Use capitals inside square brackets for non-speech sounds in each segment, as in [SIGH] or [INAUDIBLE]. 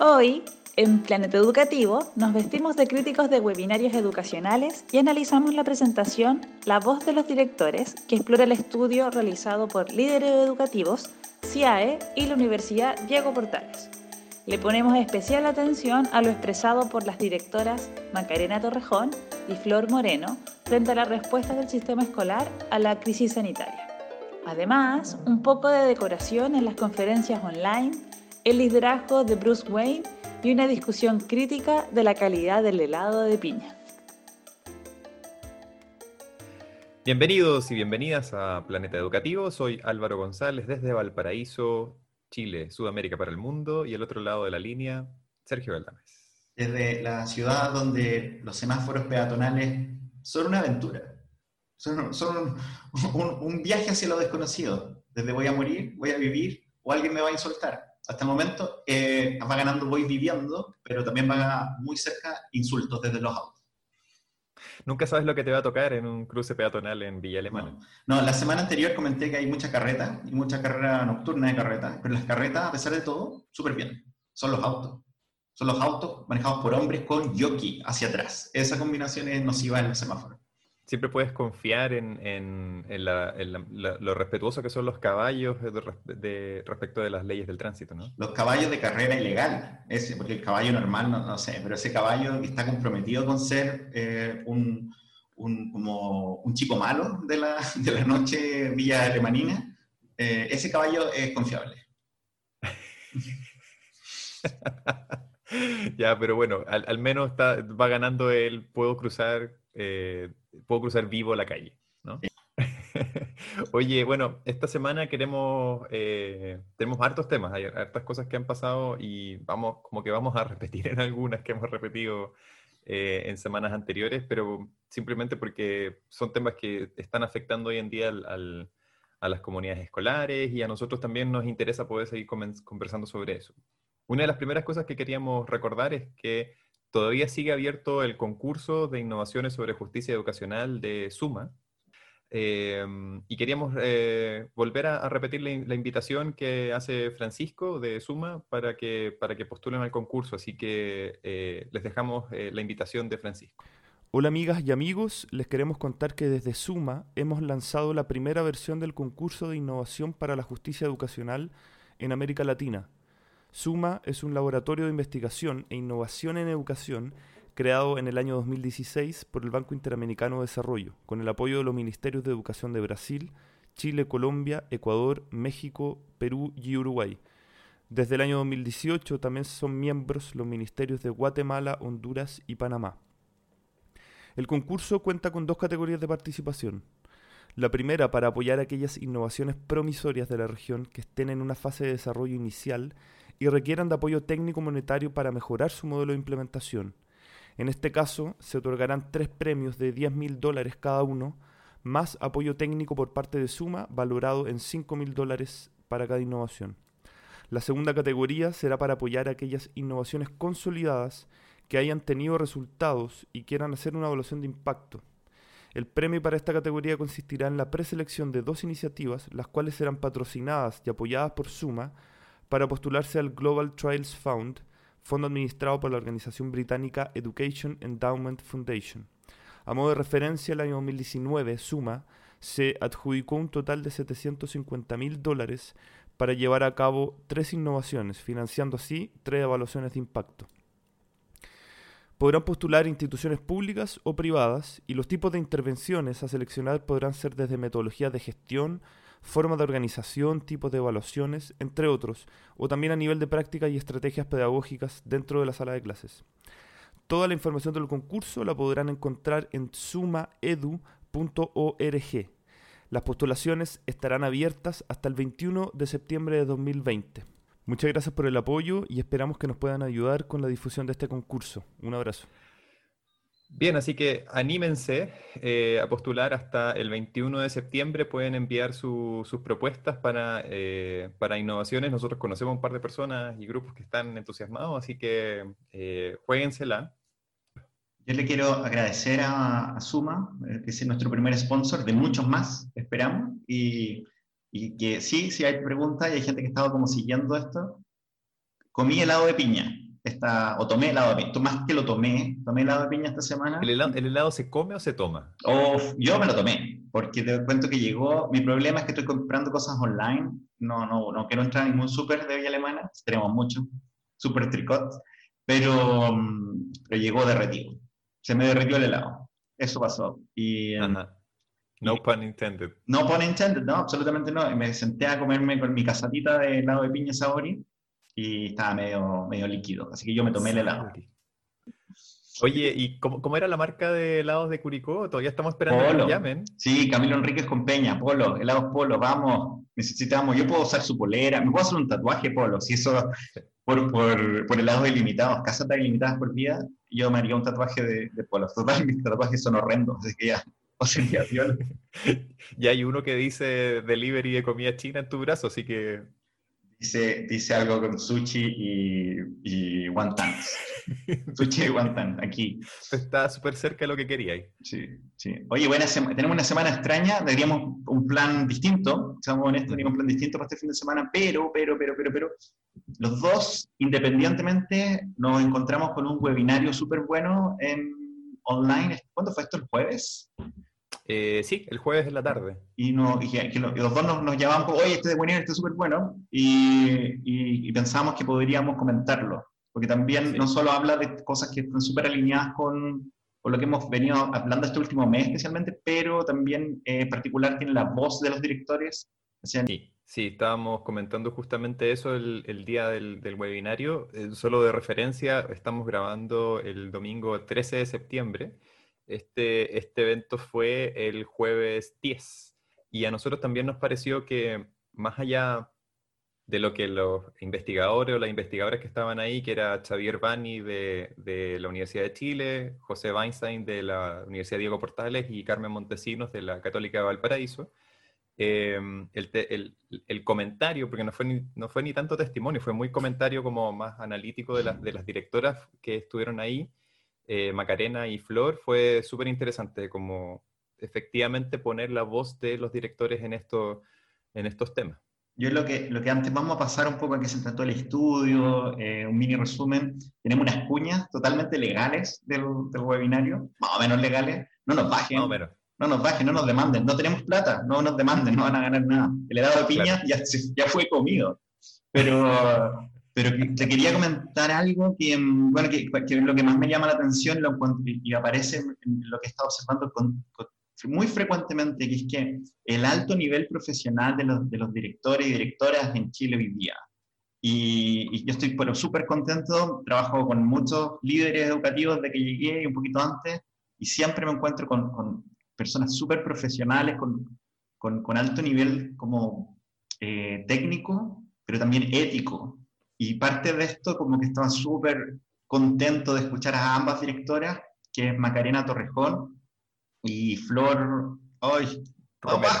Hoy, en Planeta Educativo, nos vestimos de críticos de webinarios educacionales y analizamos la presentación La voz de los directores, que explora el estudio realizado por líderes educativos, CIAE y la Universidad Diego Portales. Le ponemos especial atención a lo expresado por las directoras Macarena Torrejón y Flor Moreno frente a la respuesta del sistema escolar a la crisis sanitaria. Además, un poco de decoración en las conferencias online el liderazgo de Bruce Wayne y una discusión crítica de la calidad del helado de piña. Bienvenidos y bienvenidas a Planeta Educativo. Soy Álvaro González desde Valparaíso, Chile, Sudamérica para el mundo y el otro lado de la línea, Sergio Galdames. Desde la ciudad donde los semáforos peatonales son una aventura, son, un viaje hacia lo desconocido. Desde voy a morir, voy a vivir o alguien me va a insultar hasta el momento eh, va ganando Voy Viviendo, pero también va muy cerca insultos desde los autos. Nunca sabes lo que te va a tocar en un cruce peatonal en Villa Alemana. No. la semana anterior comenté que hay mucha carreta y mucha carrera nocturna de carreta, pero las carretas, a pesar de todo, súper bien. Son los autos. Son los autos manejados por hombres con jockey hacia atrás. Esa combinación es nociva en el semáforo siempre puedes confiar en, lo respetuoso que son los caballos de, respecto de las leyes del tránsito, ¿no? Los caballos de carrera ilegal, ese, porque el caballo normal, no, sé, pero ese caballo que está comprometido con ser eh, un, como un chico malo de la, noche villa alemanina, eh, ese caballo es confiable. [LAUGHS] ya, pero bueno, al, menos va ganando el puedo cruzar eh, puedo cruzar vivo la calle, ¿no? [LAUGHS] Oye, bueno, esta semana queremos, eh, tenemos hartos temas, hay hartas cosas que han pasado y vamos, como que vamos a [LAUGHS] repetir en algunas que hemos repetido eh, en semanas anteriores, pero simplemente porque son temas que están afectando hoy en día a las comunidades escolares y a nosotros también nos interesa poder seguir conversando sobre eso. Una de las primeras cosas que queríamos recordar es que Todavía sigue abierto el concurso de innovaciones sobre justicia educacional de Suma. Em, y queríamos eh, volver a, repetir la, invitación que hace Francisco de Suma para que, para que postulen al concurso. Así que eh, les dejamos eh, la invitación de Francisco. Hola amigas y amigos, les queremos contar que desde Suma hemos lanzado la primera versión del concurso de innovación para la justicia educacional en América Latina. Suma es un laboratorio de investigación e innovación en educación creado en el año 2016 por el Banco Interamericano de Desarrollo, con el apoyo de los Ministerios de Educación de Brasil, Chile, Colombia, Ecuador, México, Perú y Uruguay. Desde el año 2018 también son miembros los ministerios de Guatemala, Honduras y Panamá. El concurso cuenta con dos categorías de participación. La primera para apoyar aquellas innovaciones promisorias de la región que estén en una fase de desarrollo inicial y requieran de apoyo técnico monetario para mejorar su modelo de implementación. En este caso, se otorgarán tres premios de 10 mil dólares cada uno, más apoyo técnico por parte de Suma, valorado en 5 mil dólares para cada innovación. La segunda categoría será para apoyar aquellas innovaciones consolidadas que hayan tenido resultados y quieran hacer una evaluación de impacto. El premio para esta categoría consistirá en la preselección de dos iniciativas, las cuales serán patrocinadas y apoyadas por Suma, para postularse al Global Trials Fund, fondo administrado por la organización británica Education Endowment Foundation. A modo de referencia, el año 2019, Suma se adjudicó un total de 750 mil dólares para llevar a cabo tres innovaciones, financiando así tres evaluaciones de impacto. Podrán postular instituciones públicas o privadas y los tipos de intervenciones a seleccionar podrán ser desde metodologías de gestión, formas de organización, tipos de evaluaciones, entre otros, o también a nivel de prácticas y estrategias pedagógicas dentro de la sala de clases. Toda la información del concurso la podrán encontrar en sumaedu.org. Las postulaciones estarán abiertas hasta el 21 de septiembre de 2020. Muchas gracias por el apoyo y esperamos que nos puedan ayudar con la difusión de este concurso. Un abrazo. Bien, así que anímense eh, a postular hasta el 21 de septiembre. Pueden enviar sus propuestas para, eh, para, innovaciones. Nosotros conocemos un par de personas y grupos que están entusiasmados, así que eh, jueguensela. Yo le quiero agradecer a, Suma, eh, que es nuestro primer sponsor, de muchos más, esperamos. Y, y que sí, si hay preguntas y hay gente que ha como siguiendo esto, comí helado de piña esta, o tomé helado de piña, más que lo tomé, tomé helado de piña esta semana. ¿El helado, ¿El helado, se come o se toma? Oh, yo me lo tomé, porque te cuento que llegó, mi problema es que estoy comprando cosas online, no, no, no quiero entrar en ningún súper de Villa Alemana, tenemos mucho, súper tricot, pero, mm, pero llegó derretido, se me derritió el helado, eso pasó. Y, em, Ajá. No pun intended. No pun intended, no, absolutamente no. Y me senté a comerme con mi casatita de helado de piña sabori y estaba medio, medio líquido, así que yo me tomé el helado. Oye, ¿y cómo, cómo, era la marca de helados de Curicó? Todavía estamos esperando Polo. que llamen. Sí, Camilo Enríquez con Peña, Polo, helados Polo, vamos, necesitamos, yo puedo usar su polera, me puedo hacer un tatuaje Polo, si eso, por, por, por helados ilimitados, casas ilimitadas por vida, yo me haría un tatuaje de, de Polo. Total, mis tatuajes son horrendos, así que ya, [LAUGHS] o sería viola. y hay uno que dice delivery de comida china en tu brazo, así que... Dice, dice algo con sushi y, y wontons. [LAUGHS] sushi y wonton, aquí. Está súper cerca de lo que quería. Sí, sí. Oye, buena tenemos una semana extraña, deberíamos un plan distinto, seamos honestos, teníamos un plan distinto para este fin de semana, pero, pero, pero, pero, pero, los dos, independientemente, nos encontramos con un webinario súper bueno en online. ¿Cuándo fue esto? ¿El jueves? Eh, sí, el jueves en la tarde. Y, no, y, que, los dos nos, nos llamaban, oye, este de webinario está súper bueno, y, y, y, pensamos que podríamos comentarlo, porque también sí. no solo habla de cosas que están súper alineadas con, con, lo que hemos venido hablando este último mes especialmente, pero también eh, en particular tiene la voz de los directores. Sí, sí, estábamos comentando justamente eso el, el día del, del webinario. Eh, solo de referencia, estamos grabando el domingo 13 de septiembre. Este, este evento fue el jueves 10 y a nosotros también nos pareció que más allá de lo que los investigadores o las investigadoras que estaban ahí, que era Xavier Bani de, de, la Universidad de Chile, José Weinstein de la Universidad Diego Portales y Carmen Montesinos de la Católica de Valparaíso, eh, el, el, el, comentario, porque no fue, ni, no fue ni tanto testimonio, fue muy comentario como más analítico de las, de las directoras que estuvieron ahí, eh, Macarena y Flor, fue súper interesante como efectivamente poner la voz de los directores en, esto, en estos temas. Yo lo que, lo que antes vamos a pasar un poco a qué se trató el estudio, eh, un mini resumen. Tenemos unas cuñas totalmente legales del, del, webinario, más o menos legales. No nos bajen, más o menos. no nos bajen, no nos demanden. No tenemos plata, no nos demanden, no van a ganar nada. El helado de piña claro. ya, ya fue comido. Pero, pero te quería comentar algo que, bueno, que, que, lo que más me llama la atención lo, y aparece en lo que he estado observando con, con, muy frecuentemente, que es que el alto nivel profesional de los, de los directores y directoras en Chile hoy día. Y, y yo estoy súper contento, trabajo con muchos líderes educativos desde que llegué y un poquito antes, y siempre me encuentro con, con personas súper profesionales, con, con, con, alto nivel como eh, técnico, pero también ético. Y parte de esto como que estaba súper contento de escuchar a ambas directoras, que es Macarena Torrejón y Flor, ay, Romero.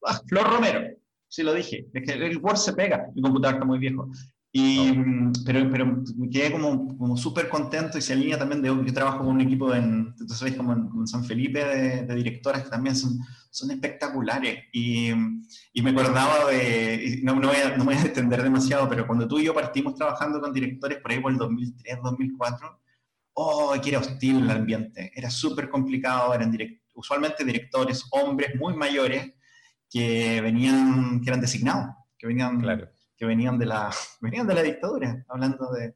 Oh, [LAUGHS] Flor Romero, sí lo dije, es que el Word se pega, mi computador está muy viejo. Y, no. pero, pero me quedé como, como súper contento y se alinea también de, yo trabajo con un equipo en, sabes, como en, en San Felipe de, de, directoras que también son, son espectaculares. Y, y me acordaba de, no, no, voy a, no me voy a extender demasiado, pero cuando tú y yo partimos trabajando con directores por ahí por el 2003, 2004, oh, que era hostil el ambiente, era súper complicado, eran direct, usualmente directores, hombres muy mayores, que venían, que eran designados, que venían, claro. Que venían, de, la, [LAUGHS] venían de la dictadura, hablando de...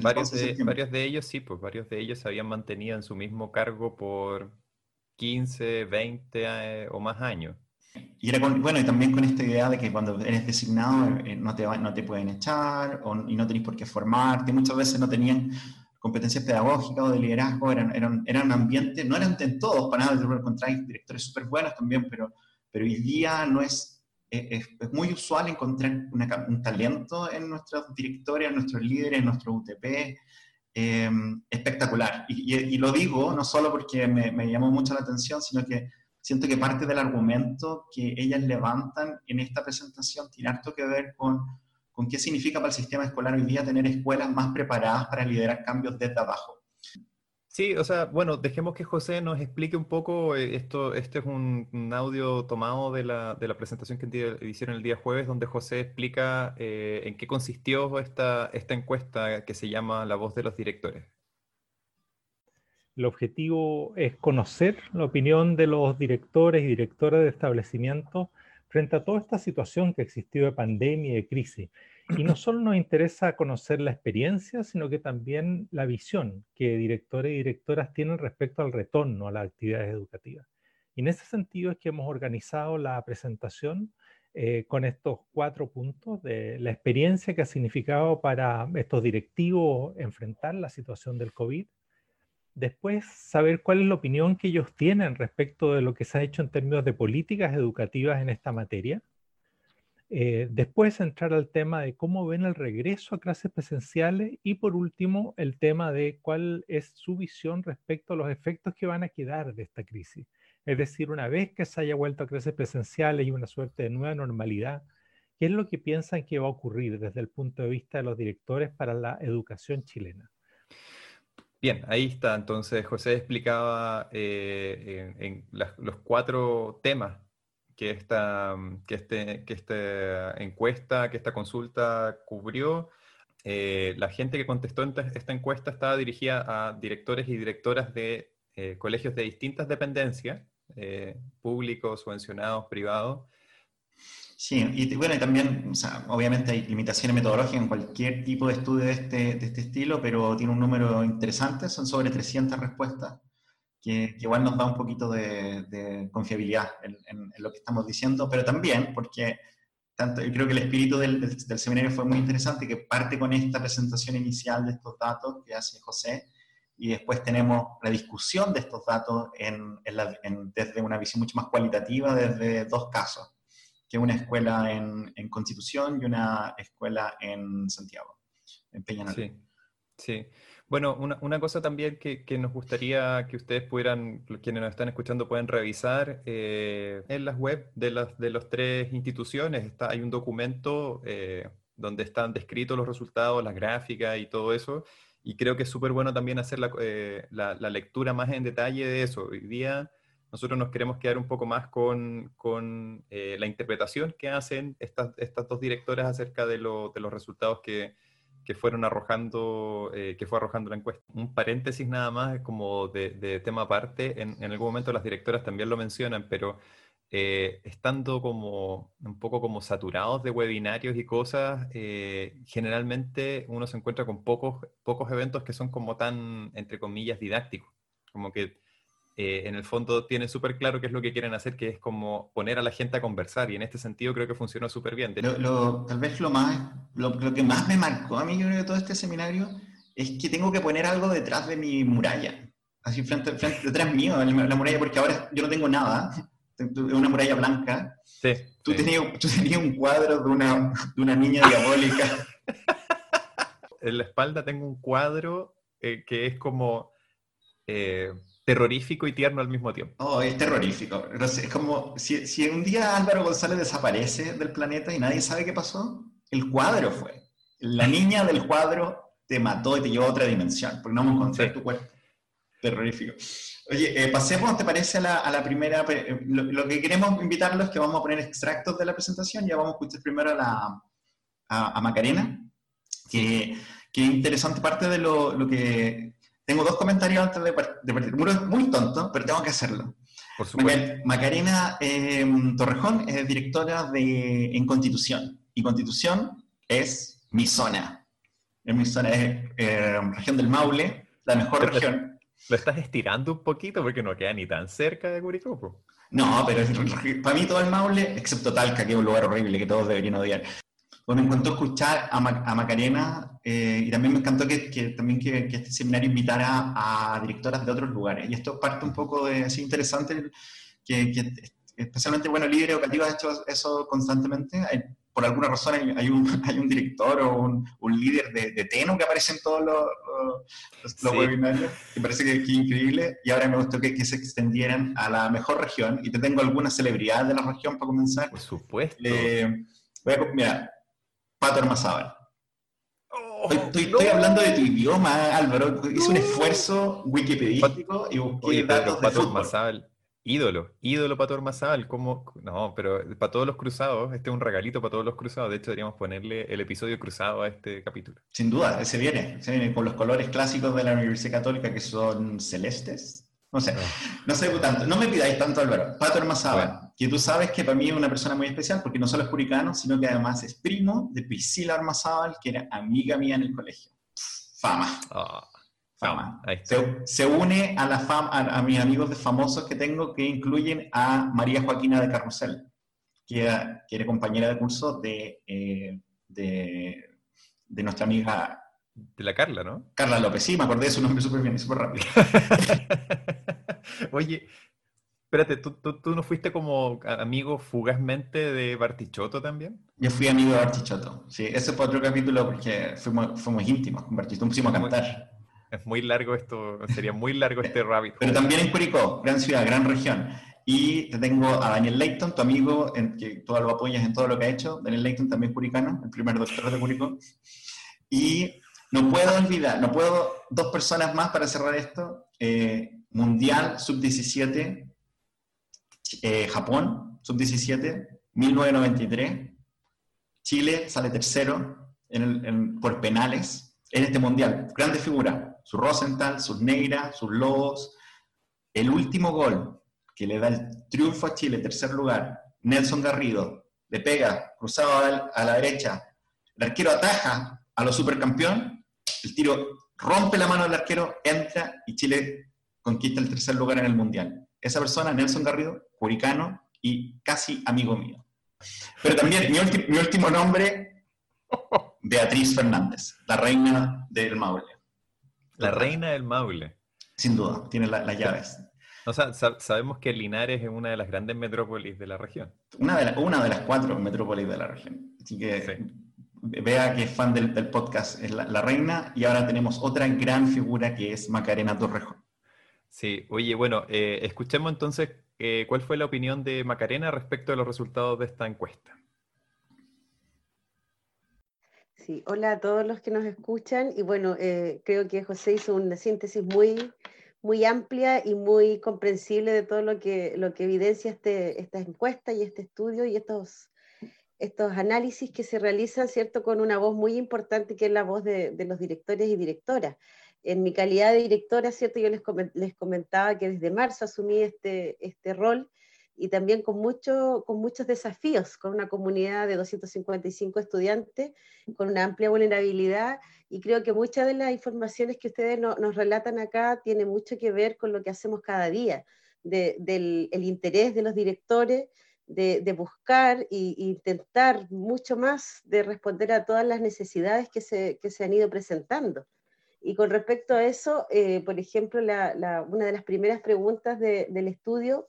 Varios de, varios de ellos, sí, pues varios de ellos se habían mantenido en su mismo cargo por 15, 20 eh, o más años. Y era con, bueno, y también con esta idea de que cuando eres designado eh, no, te, no te pueden echar o, y no tenés por qué formarte. Muchas veces no tenían competencias pedagógicas o de liderazgo, eran, eran, eran ambientes, no eran en todos, para nada, encontráis directores súper buenos también, pero, pero hoy día no es, es, es muy usual encontrar una, un talento en nuestros directores, en nuestros líderes, en nuestro UTP, eh, espectacular. Y, y, y, lo digo no solo porque me, me llamó mucho la atención, sino que siento que parte del argumento que ellas levantan en esta presentación tiene harto que ver con con qué significa para el sistema escolar hoy día tener escuelas más preparadas para liderar cambios desde abajo. Sí, o sea, bueno, dejemos que José nos explique un poco, eh, esto, este es un, audio tomado de la, de la presentación que hicieron el día jueves, donde José explica eh, en qué consistió esta, esta encuesta que se llama La voz de los directores. El objetivo es conocer la opinión de los directores y directoras de establecimientos frente a toda esta situación que existió de pandemia y de crisis. Y no solo nos interesa conocer la experiencia, sino que también la visión que directores y directoras tienen respecto al retorno a las actividades educativas. Y en ese sentido es que hemos organizado la presentación eh, con estos cuatro puntos de la experiencia que ha significado para estos directivos enfrentar la situación del COVID. Después, saber cuál es la opinión que ellos tienen respecto de lo que se ha hecho en términos de políticas educativas en esta materia eh, después entrar al tema de cómo ven el regreso a clases presenciales y por último el tema de cuál es su visión respecto a los efectos que van a quedar de esta crisis. Es decir, una vez que se haya vuelto a clases presenciales y una suerte de nueva normalidad, ¿qué es lo que piensan que va a ocurrir desde el punto de vista de los directores para la educación chilena? Bien, ahí está. Entonces, José explicaba eh, en, los cuatro temas que esta, mm, que este, que esta encuesta, que esta consulta cubrió. Eh, la gente que contestó esta encuesta estaba dirigida a directores y directoras de eh, colegios de distintas dependencias, eh, públicos, subvencionados, privados. Sí, y bueno, y también, obviamente hay limitaciones metodológicas en cualquier tipo de estudio de este, de este estilo, pero tiene un número interesante, son sobre 300 respuestas que, igual nos da un poquito de, confiabilidad en, lo que estamos diciendo, pero también porque tanto, yo creo que el espíritu del, del, seminario fue muy interesante, que parte con esta presentación inicial de estos datos que hace José, y después tenemos la discusión de estos datos en, desde una visión mucho más cualitativa, desde dos casos, que una escuela en, Constitución y una escuela en Santiago, en Peña Sí, sí. Bueno, una, cosa también que, nos gustaría que ustedes pudieran, quienes nos están escuchando, puedan revisar eh, en las web de las de las tres instituciones. Está, hay un documento eh, donde están descritos los resultados, las gráficas y todo eso. Y creo que es súper bueno también hacer eh, la, la, lectura más en detalle de eso. Hoy día nosotros nos queremos quedar un poco más con, con la interpretación que hacen estas, estas dos directoras acerca de, de los resultados que que fueron arrojando, eh, que fue arrojando la encuesta. Un paréntesis nada más, como de, tema aparte, en, en, algún momento las directoras también lo mencionan, pero eh, estando como un poco como saturados de webinarios y cosas, eh, generalmente uno se encuentra con pocos, pocos eventos que son como tan, entre comillas, didácticos, como que eh, en el fondo tienen súper claro qué es lo que quieren hacer, que es como poner a la gente a conversar, y en este sentido creo que funcionó súper bien. tal vez lo, más, lo, que más me marcó a mí, yo creo, de todo este seminario, es que tengo que poner algo detrás de mi muralla, así frente, frente detrás mío, la, muralla, porque ahora yo no tengo nada, es una muralla blanca. Sí, tú, Tenías, tú tenías un cuadro de una, de una niña diabólica. [LAUGHS] en la espalda tengo un cuadro eh, que es como... Eh, terrorífico y tierno al mismo tiempo. Oh, es terrorífico. es como si, si, un día Álvaro González desaparece del planeta y nadie sabe qué pasó, el cuadro fue. La niña del cuadro te mató y te llevó a otra dimensión, porque no vamos a encontrar tu cuerpo. Terrorífico. Oye, eh, pasemos, ¿te parece a la, a la primera? Eh, lo, que queremos invitarlos es que vamos a poner extractos de la presentación. Ya vamos a escuchar primero a, la, a, Macarena, que, que interesante parte de lo, lo que tengo dos comentarios antes de, partir. Uno es muy tonto, pero tengo que hacerlo. Por supuesto. Macarena em, Torrejón es directora de, en Constitución. Y Constitución es mi zona. Es mi zona, es em, región del Maule, la mejor región. Lo estás estirando un poquito porque no queda ni tan cerca de Curicó. No, pero para mí todo el Maule, excepto Talca, que es un lugar horrible que todos deberían odiar. Pues me encantó escuchar a, Macarena eh, y también me encantó que, también que, este seminario invitara a directoras de otros lugares. Y esto parte un poco de, así interesante, que, especialmente, bueno, el líder educativo ha hecho eso constantemente. por alguna razón hay, un, [LAUGHS] hay un director o un, un líder de, de, Teno que aparece en todos los, los, webinarios, que parece que, es increíble. Y ahora me gustó que, se extendieran a la mejor región. Y te tengo algunas celebridades de la región para comenzar. Por supuesto. Eh, voy a, mira, Pato Armazábal. estoy, hablando de tu idioma, Álvaro. Hice un esfuerzo wikipedístico y busqué datos de fútbol. Ídolo, ídolo para Ormazábal, como no, pero para todos los cruzados, este es un regalito para todos los cruzados, de hecho deberíamos ponerle el episodio cruzado a este capítulo. Sin duda, ese viene, se viene con los colores clásicos de la Universidad Católica que son celestes, no sé, ah. no sé tanto, no me pidáis tanto Álvaro, Pato Ormazábal, que tú sabes que para mí es una persona muy especial porque no solo es curicano, sino que además es primo de Priscila Ormazábal, que era amiga mía en el colegio. Fama. Ah. Se, une a, la fama, a, mis amigos de famosos que tengo, que incluyen a María Joaquina de Carrusel, que era, compañera de curso de, eh, de, nuestra amiga. De la Carla, ¿no? Carla López, sí, me acordé de su nombre súper bien y súper rápido. [LAUGHS] Oye, espérate, ¿tú, ¿tú, no fuiste como amigo fugazmente de Bartichotto también? Yo fui amigo de Bartichotto, sí. Ese fue otro capítulo porque fuimos, fuimos íntimos con Bartichotto, pusimos a cantar. Es muy largo esto, sería muy largo este rabbit. Pero también en Curicó, gran ciudad, gran región. Y te tengo a Daniel Leighton, tu amigo, en que tú lo apoyas en todo lo que ha hecho. Daniel Leighton también curicano, el primer doctor de Curicó. Y no puedo olvidar, no puedo, dos personas más para cerrar esto. Eh, mundial Sub-17, eh, Japón, Sub-17, 1993. Chile sale tercero por penales en este mundial. Grande figura su Rosenthal, sus Neira, sus Lobos. El último gol que le da el triunfo a Chile, tercer lugar, Nelson Garrido, le pega, cruzado a la derecha, el arquero ataja a los supercampeón, el tiro rompe la mano del arquero, entra y Chile conquista el tercer lugar en el Mundial. Esa persona, Nelson Garrido, y casi amigo mío. Pero también mi, mi último nombre, Beatriz Fernández, la reina del Maule. La reina del Maule. Sin duda, tiene las llaves. O sea, sabemos que Linares es una de las grandes metrópolis de la región. Una de, una de las cuatro metrópolis de la región. Así que vea que es fan del, podcast, es la, reina, y ahora tenemos otra gran figura que es Macarena Torrejo. Sí, oye, bueno, eh, escuchemos entonces eh, cuál fue la opinión de Macarena respecto a los resultados de esta encuesta. Sí, hola a todos los que nos escuchan y bueno, eh, creo que José hizo una síntesis muy, muy amplia y muy comprensible de todo lo que, lo que evidencia este, esta encuesta y este estudio y estos, estos análisis que se realizan, ¿cierto?, con una voz muy importante que es la voz de, de los directores y directoras. En mi calidad de directora, ¿cierto?, yo les, comentaba que desde marzo asumí este, este rol y también con, mucho, con muchos desafíos, con una comunidad de 255 estudiantes, con una amplia vulnerabilidad, y creo que muchas de las informaciones que ustedes nos relatan acá tienen mucho que ver con lo que hacemos cada día, del el interés de los directores, de, de buscar e intentar mucho más de responder a todas las necesidades que se, que se han ido presentando. Y con respecto a eso, eh, por ejemplo, la, la, una de las primeras preguntas de, del estudio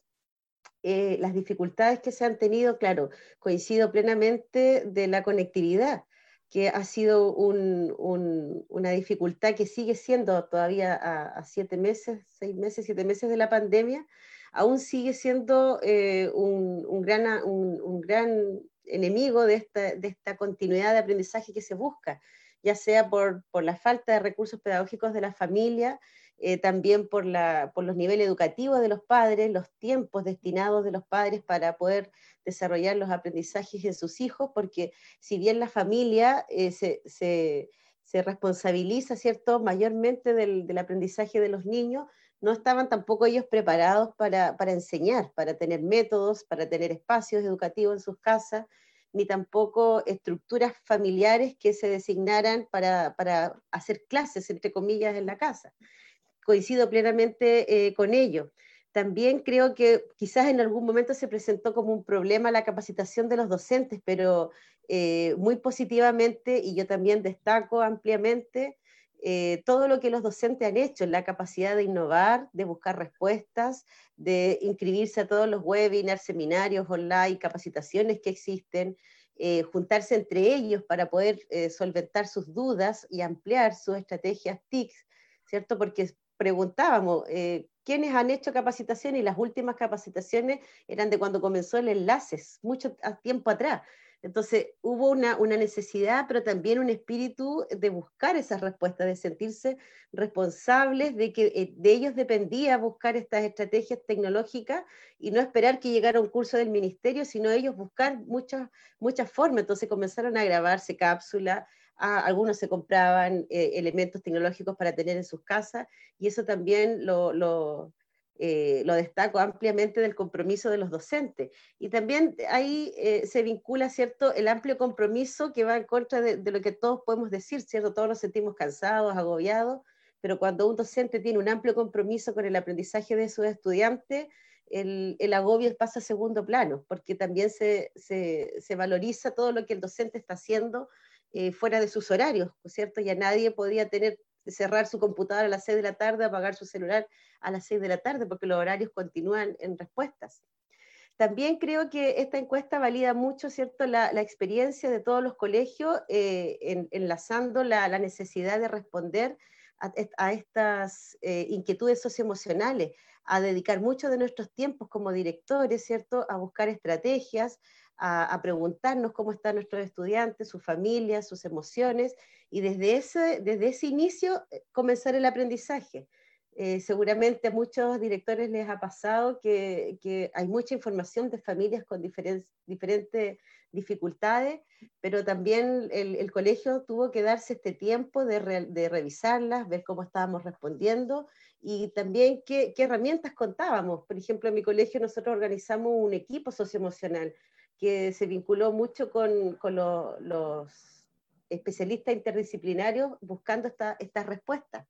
eh, las dificultades que se han tenido, claro, coincido plenamente de la conectividad, que ha sido una dificultad que sigue siendo todavía a, siete meses, seis meses, siete meses de la pandemia, aún sigue siendo eh, un, gran, un, gran, enemigo de esta, de esta continuidad de aprendizaje que se busca, ya sea por, por la falta de recursos pedagógicos de la familia, eh, también por, la, por los niveles educativos de los padres, los tiempos destinados de los padres para poder desarrollar los aprendizajes en sus hijos, porque si bien la familia eh, se, se, se, responsabiliza, ¿cierto?, mayormente del, del, aprendizaje de los niños, no estaban tampoco ellos preparados para, para enseñar, para tener métodos, para tener espacios educativos en sus casas, ni tampoco estructuras familiares que se designaran para, para hacer clases, entre comillas, en la casa coincido plenamente eh, con ello. También creo que quizás en algún momento se presentó como un problema la capacitación de los docentes, pero eh, muy positivamente, y yo también destaco ampliamente, eh, todo lo que los docentes han hecho, la capacidad de innovar, de buscar respuestas, de inscribirse a todos los webinars, seminarios online, capacitaciones que existen, juntarse entre ellos para poder solventar sus dudas y ampliar sus estrategias TICs, ¿cierto? Porque preguntábamos, eh, ¿quiénes han hecho capacitación? Y las últimas capacitaciones eran de cuando comenzó el Enlaces, mucho tiempo atrás. Entonces hubo una, necesidad, pero también un espíritu de buscar esas respuestas, de sentirse responsables, de que eh, de ellos dependía buscar estas estrategias tecnológicas y no esperar que llegara un curso del ministerio, sino ellos buscar muchas, muchas formas. Entonces comenzaron a grabarse cápsulas, algunos se compraban eh, elementos tecnológicos para tener en sus casas y eso también lo, eh, lo, destaco ampliamente del compromiso de los docentes. Y también ahí eh, se vincula, ¿cierto?, el amplio compromiso que va en contra de, lo que todos podemos decir, ¿cierto? Todos nos sentimos cansados, agobiados, pero cuando un docente tiene un amplio compromiso con el aprendizaje de sus estudiantes, el, el, agobio pasa a segundo plano, porque también se, se, se, valoriza todo lo que el docente está haciendo eh, fuera de sus horarios, ¿cierto? Ya nadie podía tener, cerrar su computadora a las 6 de la tarde, apagar su celular a las 6 de la tarde, porque los horarios continúan en respuestas. También creo que esta encuesta valida mucho, ¿cierto?, la, experiencia de todos los colegios, eh, enlazando la, necesidad de responder a, estas eh, inquietudes socioemocionales, a dedicar mucho de nuestros tiempos como directores, ¿cierto?, a buscar estrategias, a, preguntarnos cómo están nuestros estudiantes, sus familias, sus emociones, y desde ese, desde ese inicio eh, comenzar el aprendizaje. Eh, seguramente a muchos directores les ha pasado que, hay mucha información de familias con diferentes dificultades, pero también el, colegio tuvo que darse este tiempo de, de, revisarlas, ver cómo estábamos respondiendo y también qué, qué, herramientas contábamos. Por ejemplo, en mi colegio nosotros organizamos un equipo socioemocional que se vinculó mucho con, con los especialistas interdisciplinarios buscando esta, estas respuestas.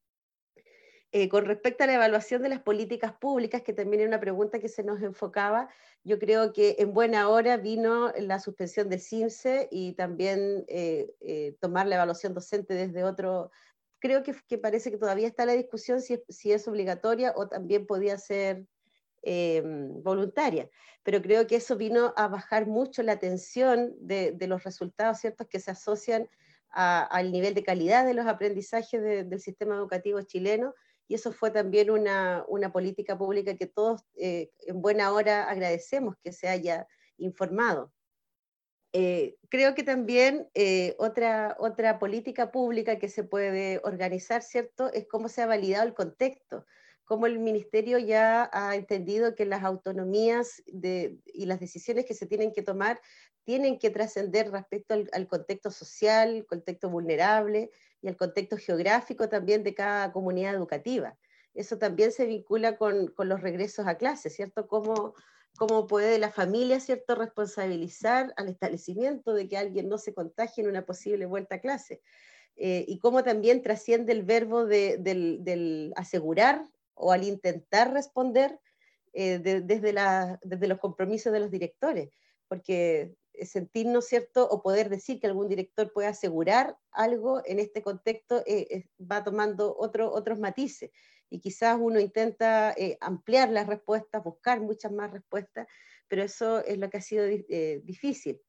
Eh, con respecto a la evaluación de las políticas públicas, que también era una pregunta que se nos enfocaba, yo creo que en buena hora vino la suspensión del CIMSE y también eh, eh, tomar la evaluación docente desde otro. Creo que, que, parece que todavía está la discusión si, si es obligatoria o también podía ser Em, voluntaria, pero creo que eso vino a bajar mucho la tensión de, los resultados ciertos que se asocian al nivel de calidad de los aprendizajes del sistema educativo chileno y eso fue también una, política pública que todos eh, en buena hora agradecemos que se haya informado. Eh, creo que también eh, otra, otra política pública que se puede organizar, ¿cierto?, es cómo se ha validado el contexto cómo el ministerio ya ha entendido que las autonomías y las decisiones que se tienen que tomar tienen que trascender respecto al, contexto social, contexto vulnerable y al contexto geográfico también de cada comunidad educativa. Eso también se vincula con, los regresos a clase, ¿cierto? Cómo, cómo puede la familia, ¿cierto?, responsabilizar al establecimiento de que alguien no se contagie en una posible vuelta a clase. Eh, y cómo también trasciende el verbo del, asegurar o al intentar responder eh, desde, los compromisos de los directores, porque sentirnos cierto o poder decir que algún director puede asegurar algo en este contexto eh, va tomando otro, otros matices. Y quizás uno intenta eh, ampliar las respuestas, buscar muchas más respuestas, pero eso es lo que ha sido difícil.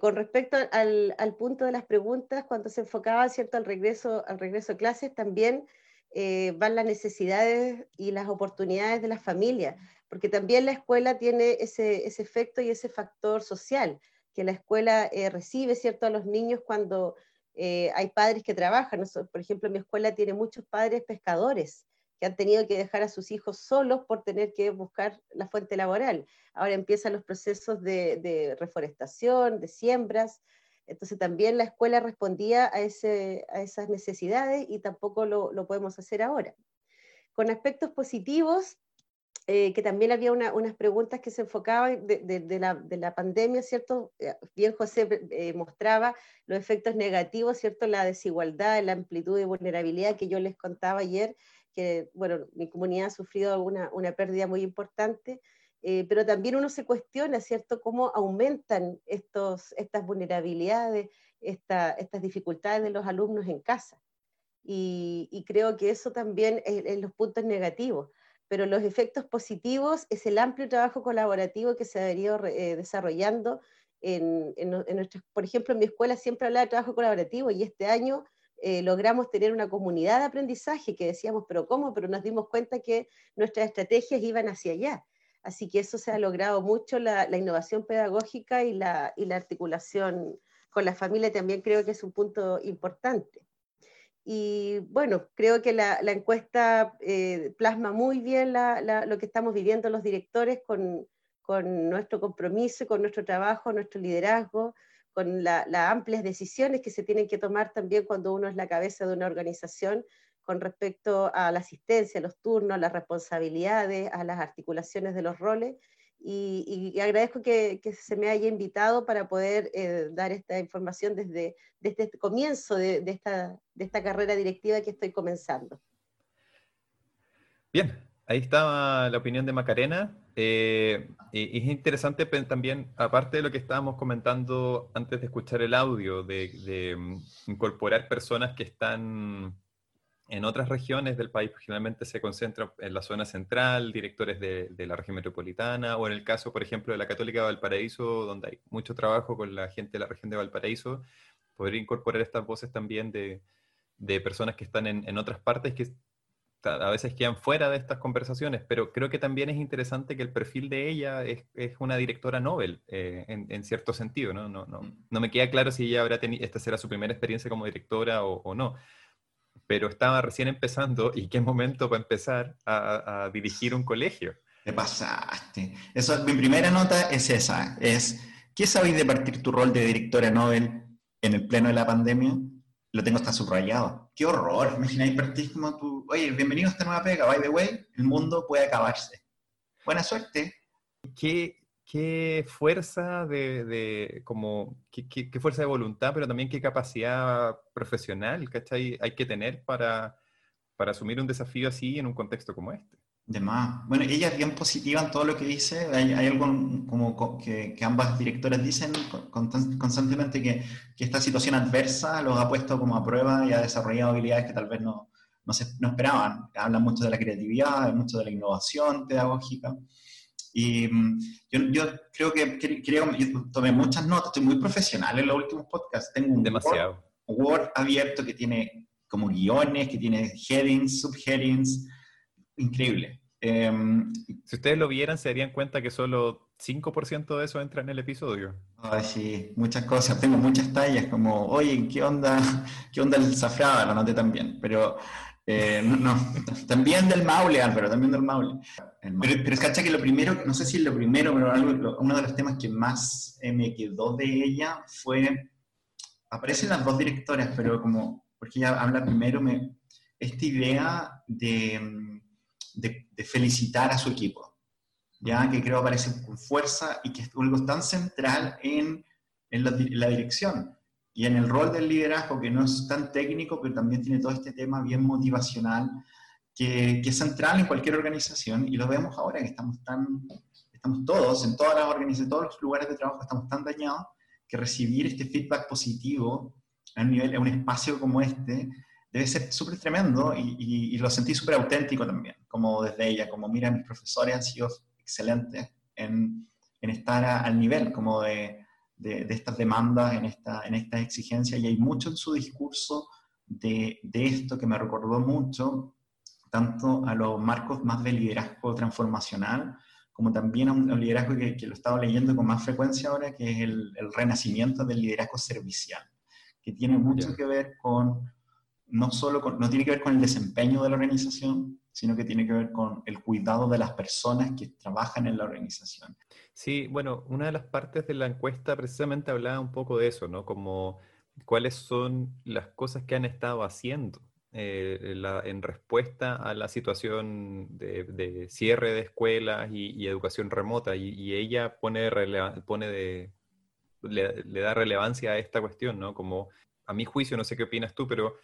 con respecto al, al, punto de las preguntas, cuando se enfocaba cierto al regreso, al regreso a clases, también eh, van las necesidades y las oportunidades de las familias, porque también la escuela tiene ese, efecto y ese factor social, que la escuela eh, recibe ¿cierto? a los niños cuando eh, hay padres que trabajan. Por ejemplo, mi escuela tiene muchos padres pescadores que han tenido que dejar a sus hijos solos por tener que buscar la fuente laboral. Ahora empiezan los procesos de reforestación, de siembras, entonces también la escuela respondía a, esas necesidades y tampoco lo, podemos hacer ahora. Con aspectos positivos, eh, que también había unas preguntas que se enfocaban de, de, la, de, pandemia, ¿cierto? Eh, bien José eh, mostraba los efectos negativos, ¿cierto? La desigualdad, la amplitud y vulnerabilidad que yo les contaba ayer, que, bueno, mi comunidad ha sufrido una pérdida muy importante, eh, pero también uno se cuestiona, ¿cierto?, cómo aumentan estos, estas vulnerabilidades, estas dificultades de los alumnos en casa. Y, creo que eso también es, los puntos negativos. Pero los efectos positivos es el amplio trabajo colaborativo que se ha venido eh, desarrollando en, en, por ejemplo, en mi escuela siempre hablaba de trabajo colaborativo y este año eh, logramos tener una comunidad de aprendizaje que decíamos, pero ¿cómo? Pero nos dimos cuenta que nuestras estrategias iban hacia allá Así que eso se ha logrado mucho, la, innovación pedagógica y la, y la, articulación con la familia también creo que es un punto importante. Y bueno, creo que la, encuesta eh, plasma muy bien lo que estamos viviendo los directores con, con nuestro compromiso, con nuestro trabajo, nuestro liderazgo, con las amplias decisiones que se tienen que tomar también cuando uno es la cabeza de una organización con respecto a la asistencia, los turnos, las responsabilidades, a las articulaciones de los roles. Y, agradezco que, se me haya invitado para poder eh, dar esta información desde, desde este comienzo de, esta, de esta carrera directiva que estoy comenzando. Bien, ahí estaba la opinión de Macarena. Eh, es interesante también, aparte de lo que estábamos comentando antes de escuchar el audio, de, mm, incorporar personas que están en otras regiones del país, generalmente se concentra en la zona central, directores de, la región metropolitana, o en el caso, por ejemplo, de la Católica de Valparaíso, donde hay mucho trabajo con la gente de la región de Valparaíso, podría incorporar estas voces también de, personas que están en, en, otras partes que a veces quedan fuera de estas conversaciones, pero creo que también es interesante que el perfil de ella es, una directora Nobel, eh, en, cierto sentido, ¿no? No, no, no me queda claro si ella habrá tenido, esta será su primera experiencia como directora o, no, pero estaba recién empezando y qué momento para empezar a, dirigir un colegio. Te pasaste. Eso, mi primera nota es esa, es, ¿qué sabéis de partir tu rol de directora Nobel en el pleno de la pandemia? lo tengo hasta subrayado. ¡Qué horror! Imagináis partís como tú, oye, bienvenido a esta nueva pega, by the way, el mundo puede acabarse. Buena suerte. ¿Qué, qué fuerza de, como, qué, qué, fuerza de voluntad, pero también qué capacidad profesional, ¿cachai? Hay que tener para, para asumir un desafío así en un contexto como este. De más. Bueno, ella es bien positiva en todo lo que dice. Hay, algo como que, ambas directoras dicen constantemente que, esta situación adversa los ha puesto como a prueba y ha desarrollado habilidades que tal vez no, no, se, no esperaban. Hablan mucho de la creatividad, mucho de la innovación pedagógica. Y mm, yo, yo creo que creo, yo tomé muchas notas, estoy muy profesional en los últimos podcasts. Tengo un Demasiado. Word, abierto que tiene como guiones, que tiene headings, subheadings increíble. Em, si ustedes lo vieran, se darían cuenta que solo 5% de eso entra en el episodio. Ay, sí, muchas cosas. Tengo muchas tallas como, oye, ¿qué onda, qué onda el zafrada? Lo noté también. Pero eh, no, también del Maule, Álvaro, también del Maule. Pero, es cacha que lo primero, no sé si lo primero, pero algo, uno de los temas que más eh, me quedó de ella fue, aparecen las dos directoras, pero como, porque ella habla primero, me, esta idea de de, felicitar a su equipo, ya que creo aparece con fuerza y que es algo tan central en, en, la, dirección y en el rol del liderazgo, que no es tan técnico, pero también tiene todo este tema bien motivacional, que, que es central en cualquier organización, y lo vemos ahora que estamos tan, estamos todos, en todas las organizaciones, todos los lugares de trabajo, estamos tan dañados, que recibir este feedback positivo a un, nivel, a un espacio como este, debe ser súper tremendo y, y, lo sentí súper auténtico también, como desde ella, como mira, mis profesores han sido excelentes en, en estar al nivel como de, de, estas demandas, en esta, en esta exigencia, y hay mucho en su discurso de, de esto que me recordó mucho, tanto a los marcos más de liderazgo transformacional, como también a un, liderazgo que, que, lo he estado leyendo con más frecuencia ahora, que es el, el renacimiento del liderazgo servicial, que tiene mucho que ver con no solo no tiene que ver con el desempeño de la organización, sino que tiene que ver con el cuidado de las personas que trabajan en la organización. Sí, bueno, una de las partes de la encuesta precisamente hablaba un poco de eso, ¿no? Como cuáles son las cosas que han estado haciendo eh, en respuesta a la situación de, cierre de escuelas y, educación remota. Y, ella pone, pone de, le, le, da relevancia a esta cuestión, ¿no? Como a mi juicio, no sé qué opinas tú, pero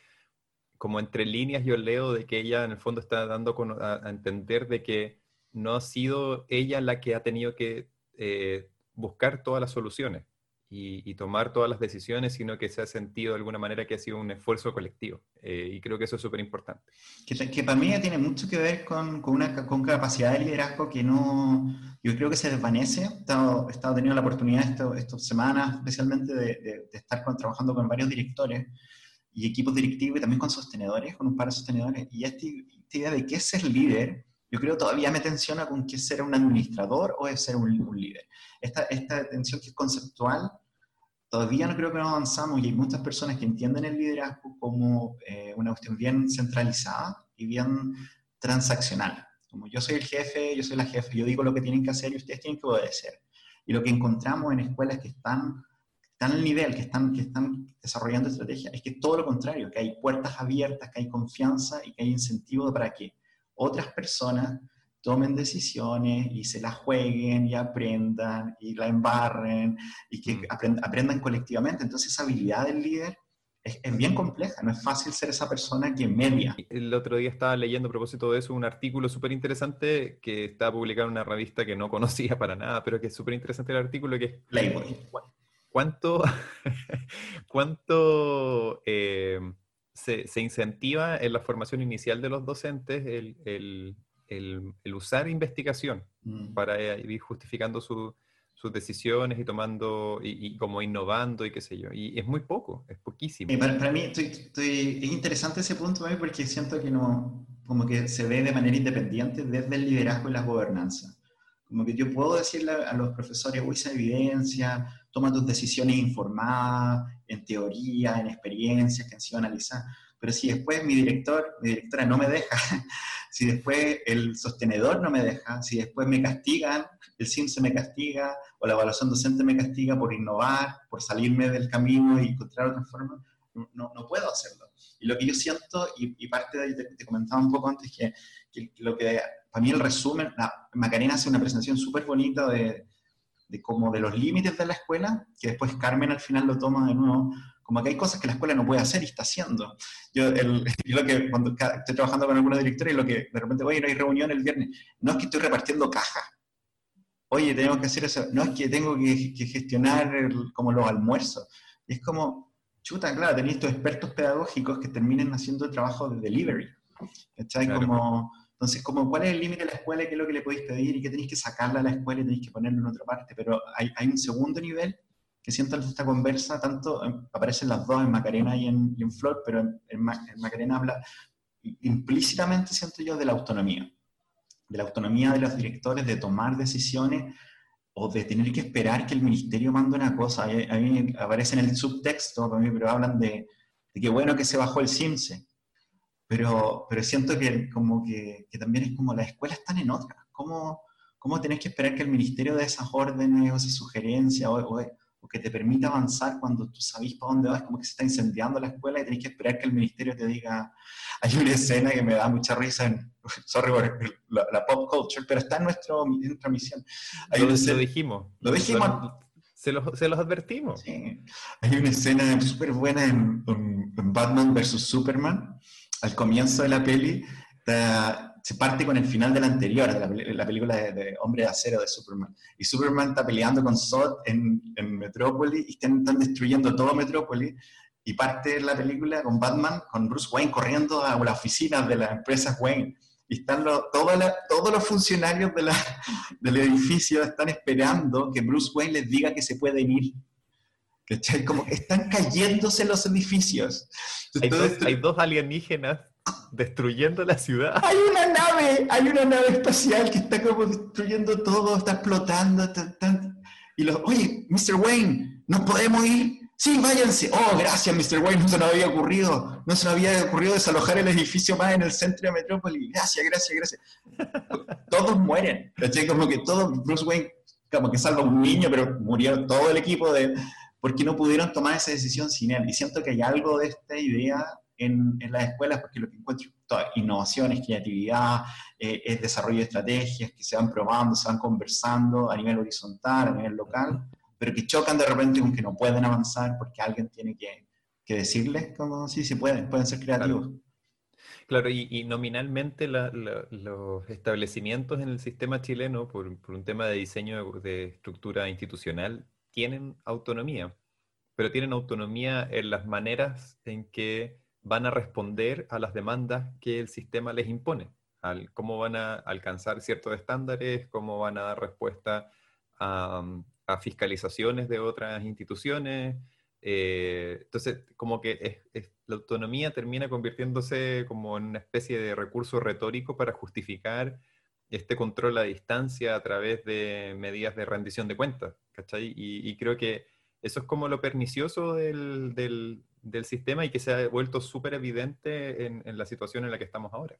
como entre líneas yo leo de que ella en el fondo está dando a, entender de que no ha sido ella la que ha tenido que eh, buscar todas las soluciones y, tomar todas las decisiones, sino que se ha sentido de alguna manera que ha sido un esfuerzo colectivo. Eh, y creo que eso es súper importante. Que, para mí tiene mucho que ver con, con, una con capacidad de liderazgo que no, yo creo que se desvanece. He estado, he estado teniendo la oportunidad estas semanas, especialmente, de, de, estar trabajando con varios directores y equipos directivos y también con sostenedores, con un par de sostenedores. Y esta, idea de qué es ser líder yo creo todavía me tensiona con qué ser un administrador o es ser un, líder. Esta, esta tensión que es conceptual, todavía no creo que no avanzamos y hay muchas personas que entienden el liderazgo como eh, una cuestión bien centralizada y bien transaccional. Como yo soy el jefe, yo soy la jefe, yo digo lo que tienen que hacer y ustedes tienen que obedecer. Y lo que encontramos en escuelas que están, están al nivel, que están, que están desarrollando estrategias, es que todo lo contrario, que hay puertas abiertas, que hay confianza y que hay incentivo para que otras personas tomen decisiones y se las jueguen y aprendan y la embarren y que mm. aprendan colectivamente. Entonces esa habilidad del líder es, bien compleja, no es fácil ser esa persona que media. El otro día estaba leyendo a propósito de eso un artículo súper interesante que está publicado en una revista que no conocía para nada, pero que es súper interesante el artículo que es... Playboy. ¿Cuánto, [LAUGHS] cuánto eh, se, se, incentiva en la formación inicial de los docentes el, el, el, usar investigación mm. para ir justificando su, sus decisiones y tomando y, como innovando y qué sé yo. Y es muy poco, es poquísimo. para, mí estoy, es interesante ese punto porque siento que no, como que se ve de manera independiente desde el liderazgo y la gobernanza. Como que yo puedo decirle a los profesores, usa evidencia, toma tus decisiones informadas, en teoría, en experiencias que han sido analizadas, pero si después mi director, mi directora no me deja, [LAUGHS] si después el sostenedor no me deja, si después me castigan, el se me castiga o la evaluación docente me castiga por innovar, por salirme del camino y encontrar otra forma, no, no puedo hacerlo. Y lo que yo siento, y, parte de ahí te, comentaba un poco antes, que, que, lo que para mí el resumen, la, Macarena hace una presentación súper bonita de, de como de los límites de la escuela, que después Carmen al final lo toma de nuevo, como que hay cosas que la escuela no puede hacer y está haciendo. Yo, el, [LAUGHS] lo que cuando estoy trabajando con algunos directores, lo que de repente, oye, no hay reunión el viernes, no es que estoy repartiendo cajas, oye, tenemos que hacer eso, no es que tengo que, gestionar como los almuerzos, es como, chuta, claro, tenéis estos expertos pedagógicos que terminen haciendo el trabajo de delivery, ¿cachai? Como, entonces, como, ¿cuál es el límite de la escuela? ¿Qué es lo que le podéis pedir? ¿Y qué tenéis que sacarla a la escuela y tenéis que ponerlo en otra parte? Pero hay, hay un segundo nivel que siento en esta conversa, tanto aparecen las dos en Macarena y en, en Flor, pero en, Macarena habla implícitamente, siento yo, de la autonomía, de la autonomía de los directores de tomar decisiones o de tener que esperar que el ministerio mande una cosa. A mí, aparece en el subtexto, pero hablan de, de que bueno que se bajó el CIMSE, pero, pero siento que, como que, que también es como las escuelas están en otra. ¿Cómo, ¿Cómo tenés que esperar que el ministerio dé esas órdenes o esas sugerencias o, o que te permita avanzar cuando tú sabes para dónde vas, como que se está incendiando la escuela y tenés que esperar que el ministerio te diga, hay una escena que me da mucha risa en, [LAUGHS] sorry la, pop culture, pero está en, nuestro, nuestra misión. lo, dijimos. Lo dijimos. Se los, se los advertimos. Sí. Hay una escena súper buena en, en, Batman vs. Superman, al comienzo de la peli, se parte con el final de la anterior, de la, película de, Hombre de Acero de Superman. Y Superman está peleando con Zod en, en Metrópolis y están, destruyendo todo Metrópolis. Y parte la película con Batman, con Bruce Wayne corriendo a la oficina de las empresas Wayne. Y están todos los funcionarios de la, del edificio están esperando que Bruce Wayne les diga que se pueden ir. Como que están cayéndose los edificios. hay, dos, hay dos alienígenas destruyendo la ciudad. [LAUGHS] Hay una nave, hay una nave espacial que está como destruyendo todo, está explotando. y los, oye, Mr. Wayne, ¿nos podemos ir? Sí, váyanse. Oh, gracias, Mr. Wayne, no se nos había ocurrido. No se nos había ocurrido desalojar el edificio más en el centro de Metrópolis. Gracias, gracias, gracias. [LAUGHS] Todos mueren. Como que todo, Bruce Wayne, como que salva un niño, pero murió todo el equipo de porque no pudieron tomar esa decisión sin él. Y siento que hay algo de esta idea en, las escuelas, porque lo que encuentro, es creatividad, eh, es desarrollo de estrategias que se van probando, se van conversando a nivel horizontal, a nivel local, pero que chocan de repente con que no pueden avanzar porque alguien tiene que, que decirles como sí, se pueden, pueden ser creativos. Claro. y, nominalmente los establecimientos en el sistema chileno, por, por un tema de diseño de estructura institucional, tienen autonomía, pero tienen autonomía en las maneras en que van a responder a las demandas que el sistema les impone, cómo van a alcanzar ciertos estándares, cómo van a dar respuesta a, fiscalizaciones de otras instituciones. Eh, entonces, como que la autonomía termina convirtiéndose como en una especie de recurso retórico para justificar este control a distancia a través de medidas de rendición de cuentas, ¿cachai? Y, creo que eso es como lo pernicioso del, del, sistema y que se ha vuelto súper evidente en, en, la situación en la que estamos ahora.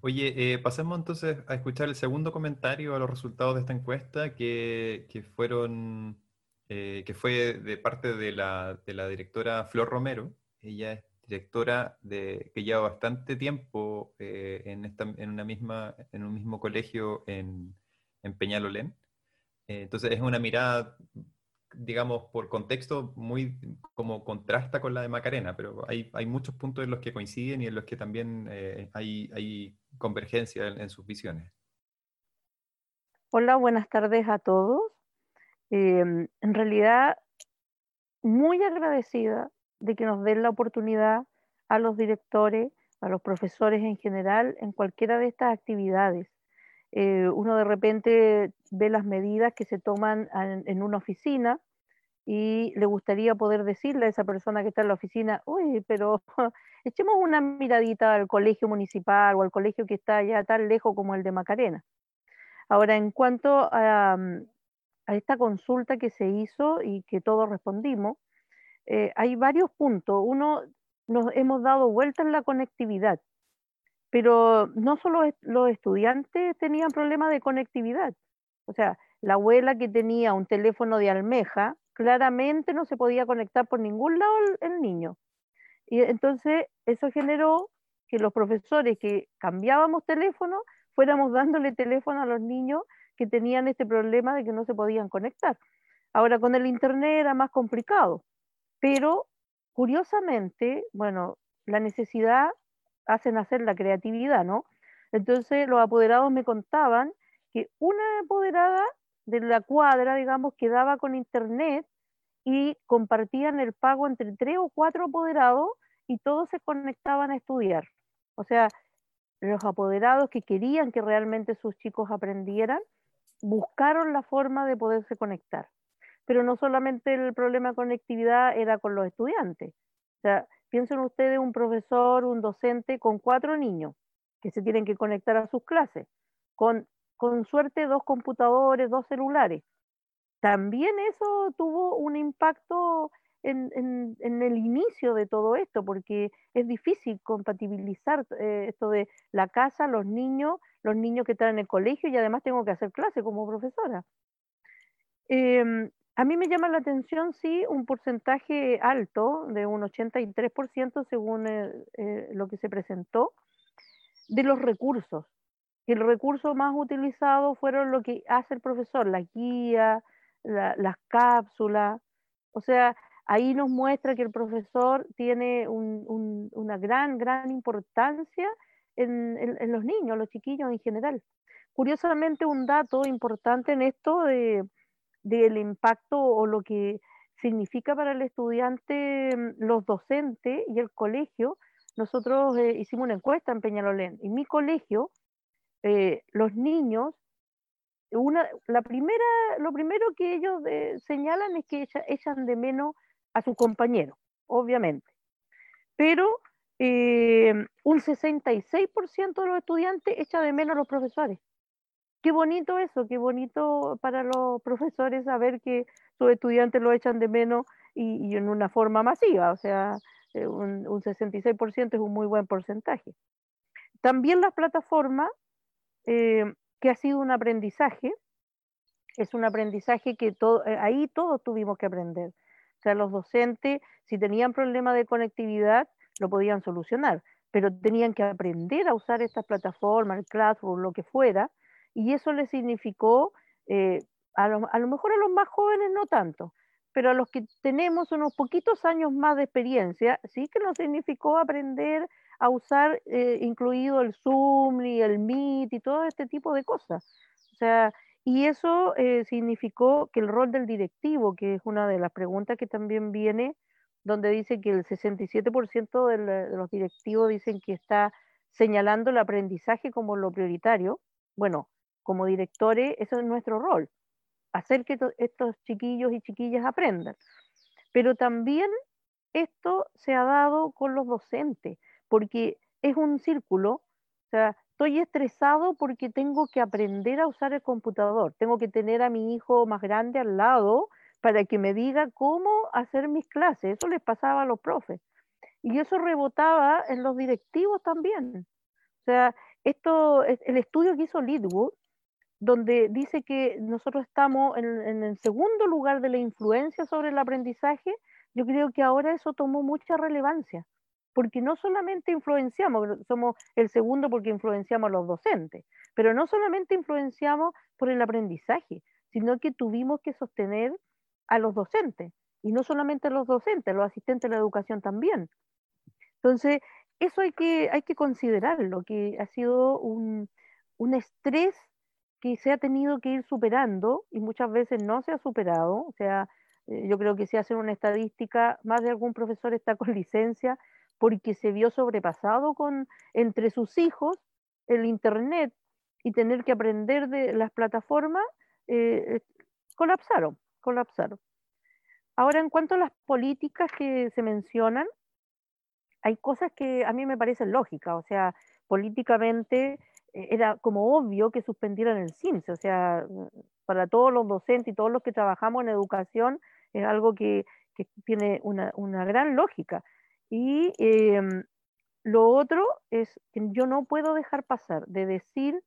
Oye, eh, pasemos entonces a escuchar el segundo comentario a los resultados de esta encuesta que, que fueron, eh, que fue de parte de la, de la directora Flor Romero. Ella es directora de, que lleva bastante tiempo eh, en, esta, en, una misma, en un mismo colegio en, en Peñalolén. Eh, entonces es una mirada, digamos, por contexto muy como contrasta con la de Macarena, pero hay, hay muchos puntos en los que coinciden y en los que también eh, hay, hay, convergencia en, sus visiones. Hola, buenas tardes a todos. en realidad, muy agradecida de que nos den la oportunidad a los directores, a los profesores en general, en cualquiera de estas actividades. Eh, uno de repente ve las medidas que se toman en, una oficina y le gustaría poder decirle a esa persona que está en la oficina, uy, pero [LAUGHS] echemos una miradita al colegio municipal o al colegio que está ya tan lejos como el de Macarena. Ahora, en cuanto a, a esta consulta que se hizo y que todos respondimos, eh, hay varios puntos. Uno, nos hemos dado vuelta en la conectividad, pero no solo los estudiantes tenían problemas de conectividad. O sea, la abuela que tenía un teléfono de almeja, claramente no se podía conectar por ningún lado el, niño. Y entonces eso generó que los profesores que cambiábamos teléfono fuéramos dándole teléfono a los niños que tenían este problema de que no se podían conectar. Ahora con el Internet era más complicado. Pero curiosamente, bueno, la necesidad hace nacer la creatividad, ¿no? Entonces los apoderados me contaban que una apoderada de la cuadra, digamos, quedaba con internet y compartían el pago entre tres o cuatro apoderados y todos se conectaban a estudiar. O sea, los apoderados que querían que realmente sus chicos aprendieran, buscaron la forma de poderse conectar pero no solamente el problema de conectividad era con los estudiantes. O sea, piensen ustedes un profesor, un docente con cuatro niños que se tienen que conectar a sus clases, con, con suerte dos computadores, dos celulares. También eso tuvo un impacto en, en, el inicio de todo esto, porque es difícil compatibilizar eh, esto de la casa, los niños, los niños que están en el colegio y además tengo que hacer clase como profesora. Em, a mí me llama la atención, sí, un porcentaje alto, de un 83% según eh, eh, lo que se presentó, de los recursos. El recurso más utilizado fueron lo que hace el profesor, la guía, las cápsulas. O sea, ahí nos muestra que el profesor tiene una gran, gran importancia en, en, los niños, los chiquillos en general. Curiosamente, un dato importante en esto de del impacto o lo que significa para el estudiante mm, los docentes y el colegio. Nosotros eh, hicimos una encuesta en Peñalolén. En mi colegio, eh, los niños, una, la primera, lo primero que ellos eh, señalan es que echan de menos a sus compañeros, obviamente. Pero un 66% de los estudiantes echa de menos a los profesores qué bonito eso, qué bonito para los profesores saber que sus estudiantes lo echan de menos y, en una forma masiva, o sea, eh, un, 66% es un muy buen porcentaje. También las plataformas, eh, que ha sido un aprendizaje, es un aprendizaje que eh, ahí todos tuvimos que aprender. O sea, los docentes, si tenían problemas de conectividad, lo podían solucionar, pero tenían que aprender a usar estas plataformas, el Classroom, lo que fuera, y eso le significó, eh, a, lo, mejor a los más jóvenes no tanto, pero a los que tenemos unos poquitos años más de experiencia, sí que nos significó aprender a usar, eh, incluido el Zoom y el Meet y todo este tipo de cosas. O sea, y eso eh, significó que el rol del directivo, que es una de las preguntas que también viene, donde dice que el 67% de los directivos dicen que está señalando el aprendizaje como lo prioritario. Bueno, como directores, eso es nuestro rol, hacer que estos chiquillos y chiquillas aprendan. Pero también esto se ha dado con los docentes, porque es un círculo O sea, estoy estresado porque tengo que aprender a usar el computador, tengo que tener a mi hijo más grande al lado para que me diga cómo hacer mis clases. Eso les pasaba a los profes. Y eso rebotaba en los directivos también. O sea, esto, el estudio que hizo Lidwood, donde dice que nosotros estamos en, en, el segundo lugar de la influencia sobre el aprendizaje, yo creo que ahora eso tomó mucha relevancia porque no solamente influenciamos, somos el segundo porque influenciamos a los docentes, pero no solamente influenciamos por el aprendizaje, sino que tuvimos que sostener a los docentes, y no solamente a los docentes, a los asistentes de la educación también. Entonces, eso hay que, hay que considerarlo, que ha sido un, un estrés que se ha tenido que ir superando y muchas veces no se ha superado. O sea, eh, yo creo que si hacen una estadística, más de algún profesor está con [LAUGHS] licencia porque se vio sobrepasado con entre sus hijos el internet y tener que aprender de las plataformas, eh, colapsaron, colapsaron. Ahora, en cuanto a las políticas que se mencionan, hay cosas que a mí me parecen lógicas, o sea, políticamente era como obvio que suspendieran el CIMSE, o sea, para todos los docentes y todos los que trabajamos en educación es algo que, que tiene una, una, gran lógica. Y em, lo otro es que yo no puedo dejar pasar de decir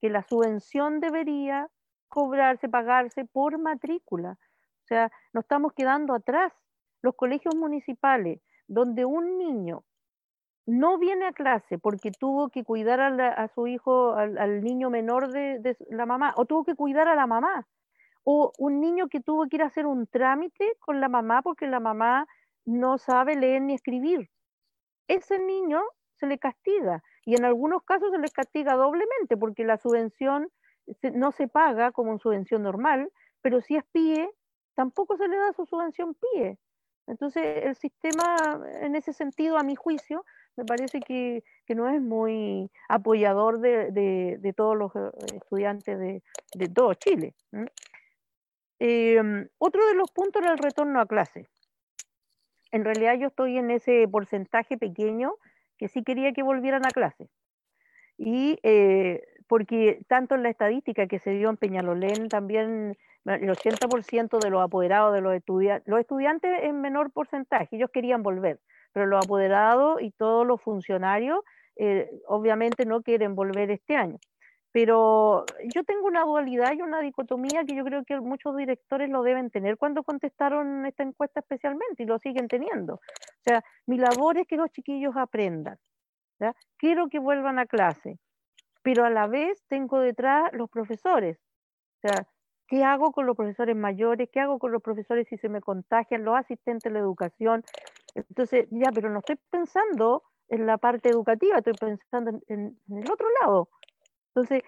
que la subvención debería cobrarse, pagarse por matrícula. O sea, nos estamos quedando atrás. Los colegios municipales, donde un niño no viene a clase porque tuvo que cuidar a, su hijo, al, niño menor de, la mamá, o tuvo que cuidar a la mamá, o un niño que tuvo que ir a hacer un trámite con la mamá porque la mamá no sabe leer ni escribir. Ese niño se le castiga y en algunos casos se le castiga doblemente porque la subvención no se paga como subvención normal, pero si es PIE, tampoco se le da su subvención PIE. Entonces, el sistema, en ese sentido, a mi juicio, me parece que, no es muy apoyador de, todos los eh, estudiantes de, todo Chile. Em, otro de los puntos era el retorno a clase en realidad yo estoy en ese porcentaje pequeño que sí quería que volvieran a clase. Y eh, porque tanto en la estadística que se dio en Peñalolén, también el 80% de los apoderados de los estudiantes, los estudiantes en menor porcentaje, ellos querían volver, pero los apoderados y todos los funcionarios eh, obviamente no quieren volver este año. Pero yo tengo una dualidad y una dicotomía que yo creo que muchos directores lo deben tener cuando contestaron esta encuesta especialmente y lo siguen teniendo. O sea, mi labor es que los chiquillos aprendan. Quiero que vuelvan a clase, pero a la vez tengo detrás los profesores. O sea, ¿qué hago con los profesores mayores? ¿Qué hago con los profesores si se me contagian? Los asistentes de la educación. Entonces, ya, pero no estoy pensando en la parte educativa, estoy pensando en el otro lado. Entonces,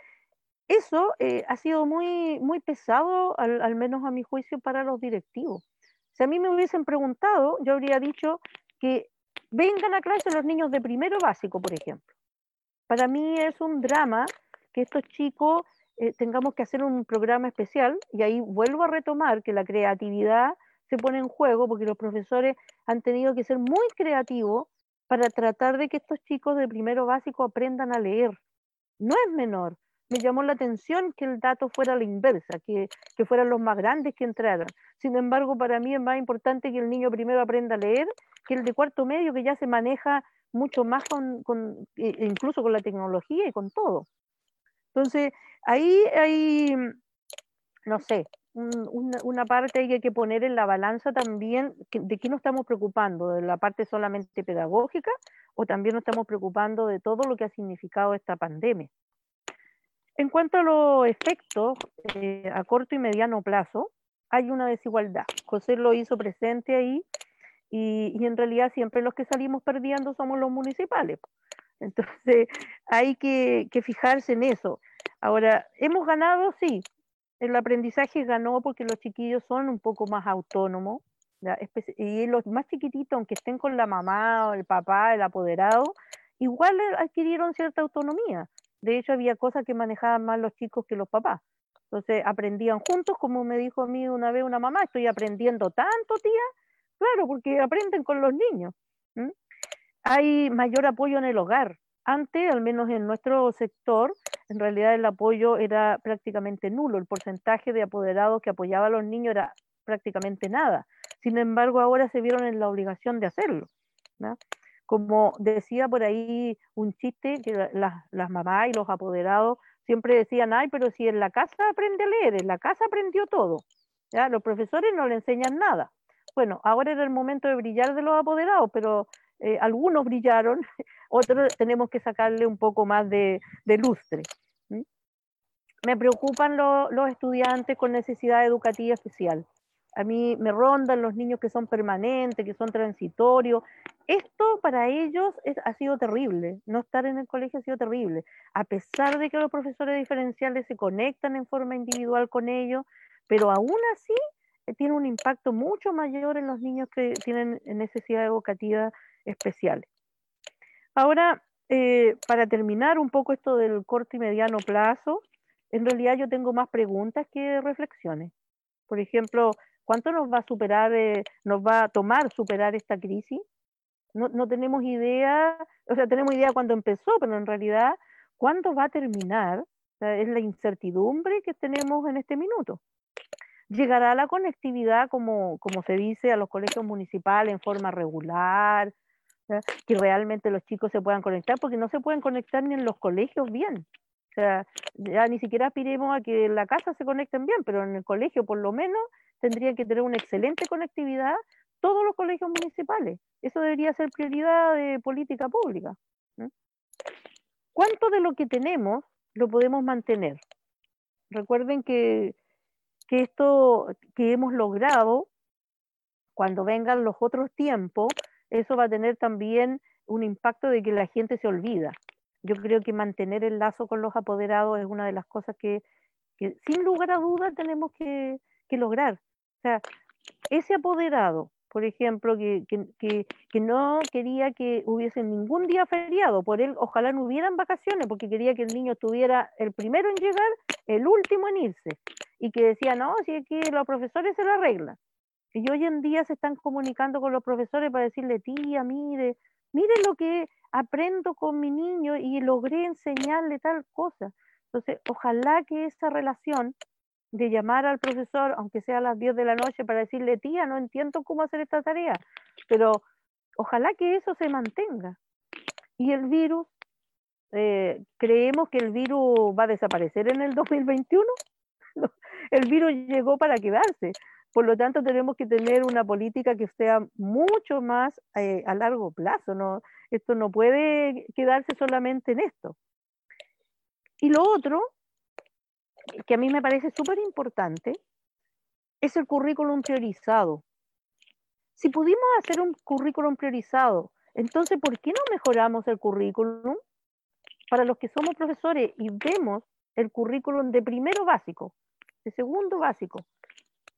eso eh, ha sido muy, muy pesado, al, menos a mi juicio, para los directivos. Si a mí me hubiesen preguntado, yo habría dicho que vengan a clase los niños de primero básico, por ejemplo. Para mí es un drama que estos chicos eh, tengamos que hacer un programa especial y ahí vuelvo a retomar que la creatividad se pone en juego porque los profesores han tenido que ser muy creativos para tratar de que estos chicos de primero básico aprendan a leer no es menor. Me llamó la atención que el dato fuera la inversa, que, fueran los más grandes que entraran. Sin embargo, para mí es más importante que el niño primero aprenda a leer que el de cuarto medio, que ya se maneja mucho más con, e incluso con la tecnología y con todo. Entonces, ahí hay, no sé, una, parte hay que poner en la balanza también de qué nos estamos preocupando, de la parte solamente pedagógica o también nos estamos preocupando de todo lo que ha significado esta pandemia. En cuanto a los efectos eh, a corto y mediano plazo, hay una desigualdad. José lo hizo presente ahí y, en realidad siempre los que salimos perdiendo somos los municipales. Entonces [LAUGHS] hay que, que fijarse en eso. Ahora, ¿hemos ganado? Sí. El aprendizaje ganó porque los chiquillos son un poco más autónomos, y los más chiquititos, aunque estén con la mamá o el papá, el apoderado, igual adquirieron cierta autonomía. De hecho, había cosas que manejaban más los chicos que los papás. Entonces, aprendían juntos, como me dijo a mí una vez una mamá, estoy aprendiendo tanto, tía. Claro, porque aprenden con los niños. Hay mayor apoyo en el hogar. Antes, al menos en nuestro sector, en realidad el apoyo era prácticamente nulo. El porcentaje de apoderados que apoyaba a los niños era prácticamente nada. Sin embargo, ahora se vieron en la obligación de hacerlo. Como decía por ahí un chiste, que las mamás y los apoderados siempre decían, ay, pero si en la casa aprende a leer, en la casa aprendió todo. ¿ya? Los profesores no le enseñan nada. Bueno, ahora era el momento de brillar de los apoderados, pero eh, algunos brillaron, [LAUGHS] otros tenemos que sacarle un poco más de, lustre. Me preocupan los estudiantes con necesidad educativa especial. A mí me rondan los niños que son permanentes, que son transitorios. Esto para ellos ha sido terrible. No estar en el colegio ha sido terrible. A pesar de que los profesores diferenciales se conectan en forma individual con ellos, pero aún así eh, tiene un impacto mucho mayor en los niños que tienen necesidad educativa especiales. Ahora, eh, para terminar un poco esto del corto y mediano plazo, en realidad yo tengo más preguntas que reflexiones. Por ejemplo, ¿cuánto nos va a superar, eh, nos va a tomar superar esta crisis? No, tenemos idea, o sea, tenemos idea cuándo empezó, pero en realidad, ¿cuándo va a terminar? es la incertidumbre que tenemos en este minuto llegará la conectividad, como, como se dice, a los colegios municipales en forma regular, que realmente los chicos se puedan conectar, porque no se pueden conectar ni en los colegios bien. O sea, ya ni siquiera aspiremos a que en la casa se conecten bien, pero en el colegio por lo menos tendría que tener una excelente conectividad todos los colegios municipales. Eso debería ser prioridad de política pública. ¿Cuánto de lo que tenemos lo podemos mantener? Recuerden que que esto que hemos logrado, cuando vengan los otros tiempos, eso va a tener también un impacto de que la gente se olvida. Yo creo que mantener el lazo con los apoderados es una de las cosas que, sin lugar a dudas tenemos que, lograr. O sea, ese apoderado, por ejemplo, que, que, no quería que hubiese ningún día feriado, por él ojalá no hubieran vacaciones, porque quería que el niño estuviera el primero en llegar, el último en irse y que decía, no, si es que los profesores se lo arreglan. Y hoy en día se están comunicando con los profesores para decirle, tía, mire, mire lo que aprendo con mi niño y logré enseñarle tal cosa. Entonces, ojalá que esa relación de llamar al profesor, aunque sea a las 10 de la noche, para decirle, tía, no entiendo cómo hacer esta tarea, pero ojalá que eso se mantenga. Y el virus, eh, creemos que el virus va a desaparecer en el 2021 [LAUGHS] el virus llegó para quedarse. Por lo tanto, tenemos que tener una política que sea mucho más eh, a largo plazo. ¿no? Esto no puede quedarse solamente en esto. Y lo otro, que a mí me parece súper importante, es el currículum priorizado. Si pudimos hacer un currículum priorizado, entonces, ¿por qué no mejoramos el currículum? Para los que somos profesores y vemos el currículum de primero básico, de segundo básico.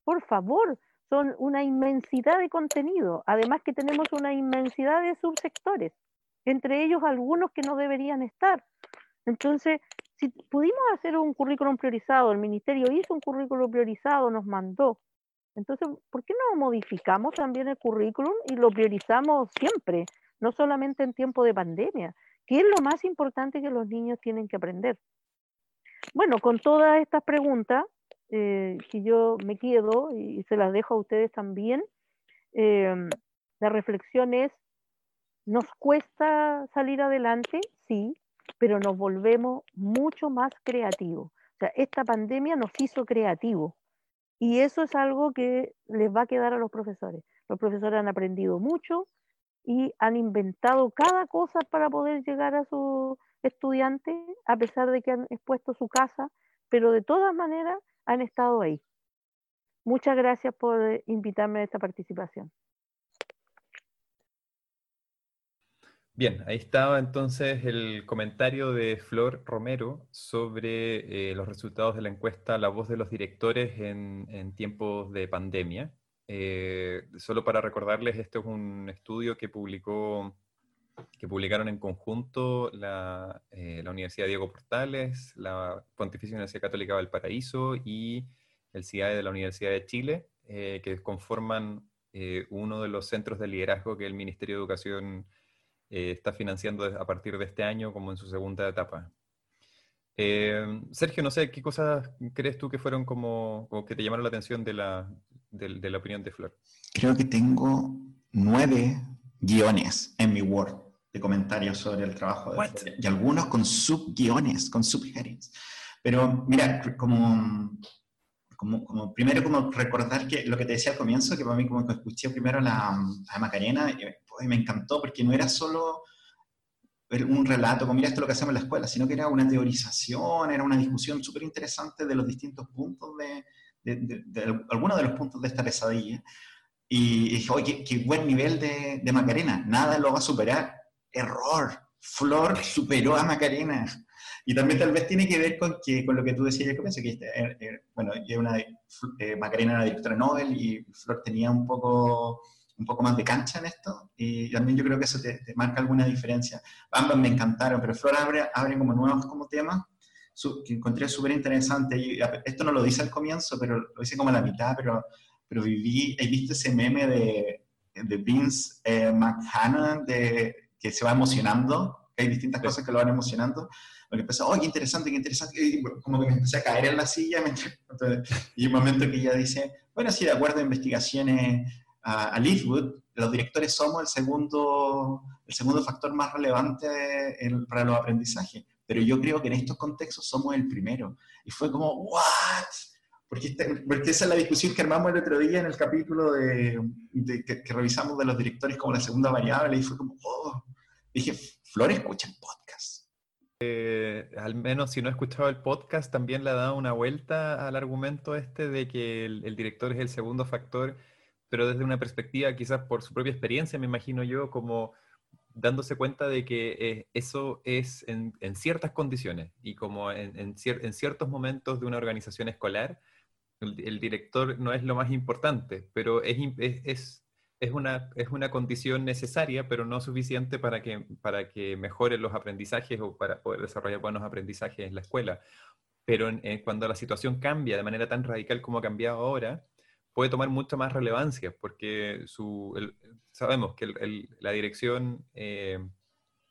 Por favor, son una inmensidad de contenido, además que tenemos una inmensidad de subsectores, entre ellos algunos que no deberían estar. Entonces, si pudimos hacer un currículum priorizado, el ministerio hizo un currículum priorizado, nos mandó. Entonces, ¿por qué no modificamos también el currículum y lo priorizamos siempre, no solamente en tiempo de pandemia? ¿Qué es lo más importante que los niños tienen que aprender? Bueno, con todas estas preguntas, eh, que yo me quedo y se las dejo a ustedes también, em, la reflexión es, nos cuesta salir adelante, sí, pero nos volvemos mucho más creativos. O sea, esta pandemia nos hizo creativos y eso es algo que les va a quedar a los profesores. Los profesores han aprendido mucho y han inventado cada cosa para poder llegar a su estudiantes, a pesar de que han expuesto su casa, pero de todas maneras han estado ahí. Muchas gracias por eh, invitarme a esta participación. Bien, ahí estaba entonces el comentario de Flor Romero sobre eh, los resultados de la encuesta La voz de los directores en, tiempos de pandemia. Eh, solo para recordarles, este es un estudio que publicó que publicaron en conjunto la, eh, la, Universidad Diego Portales, la Pontificia Universidad Católica Valparaíso y el CIAE de la Universidad de Chile, eh, que conforman eh, uno de los centros de liderazgo que el Ministerio de Educación está financiando a partir de este año como en su segunda etapa. Sergio, no sé, ¿qué cosas crees tú que fueron como, que te llamaron la atención de la, de, la opinión de Flor? Creo que tengo nueve guiones en mi Word de comentarios sobre el trabajo de Flor, y algunos con subguiones, con subheadings. Pero mira, como, como, primero como recordar que lo que te decía al comienzo, que para mí como que escuché primero a, la, a Macarena, y, me encantó porque no era solo un relato, como mira esto es lo que hacemos en la escuela, sino que era una teorización, era una discusión súper interesante de los distintos puntos de, de, de, algunos de los puntos de esta pesadilla. Y dije, oye, qué, buen nivel de, de, Macarena, nada lo va a superar. Error, Flor superó a Macarena. Y también tal vez tiene que ver con, que, con lo que tú decías al comienzo, que este, eh, bueno, una, eh, Macarena era directora Nobel y Flor tenía un poco un poco más de cancha en esto y también yo creo que eso te, marca alguna diferencia. Ambas me encantaron, pero Flor abre, abre como nuevos como temas que encontré súper interesante. Y esto no lo dice al comienzo, pero lo dice como a la mitad, pero, pero viví, he visto ese meme de, de Vince eh, McHannon de, que se va emocionando, que hay distintas cosas que lo van emocionando. Lo que empezó, oh, qué interesante, qué interesante, y como que me empecé a caer en la silla, y un momento que ella dice, bueno, sí, de acuerdo a investigaciones a, a Leafwood, los directores somos el segundo, el segundo factor más relevante en, para los aprendizajes, pero yo creo que en estos contextos somos el primero. Y fue como, ¿what? Porque, [LAUGHS] porque esa es la discusión que armamos el otro día en el capítulo de, que, revisamos de los directores como la segunda variable, y fue como, oh, dije, Flor escucha el podcast. Eh, al menos si no he escuchado el podcast, también le ha dado una vuelta al argumento este de que el director es el segundo factor pero desde una perspectiva quizás por su propia experiencia, me imagino yo, como dándose cuenta de que eh, eso es en, ciertas condiciones y como en, ciertos momentos de una organización escolar, el, director no es lo más importante, pero es, es, es, una, es una condición necesaria, pero no suficiente para que, para que mejoren los aprendizajes o para poder desarrollar buenos aprendizajes en la escuela. Pero cuando la situación cambia de manera tan radical como ha cambiado ahora, puede tomar mucha más relevancia, porque su, sabemos que la dirección eh,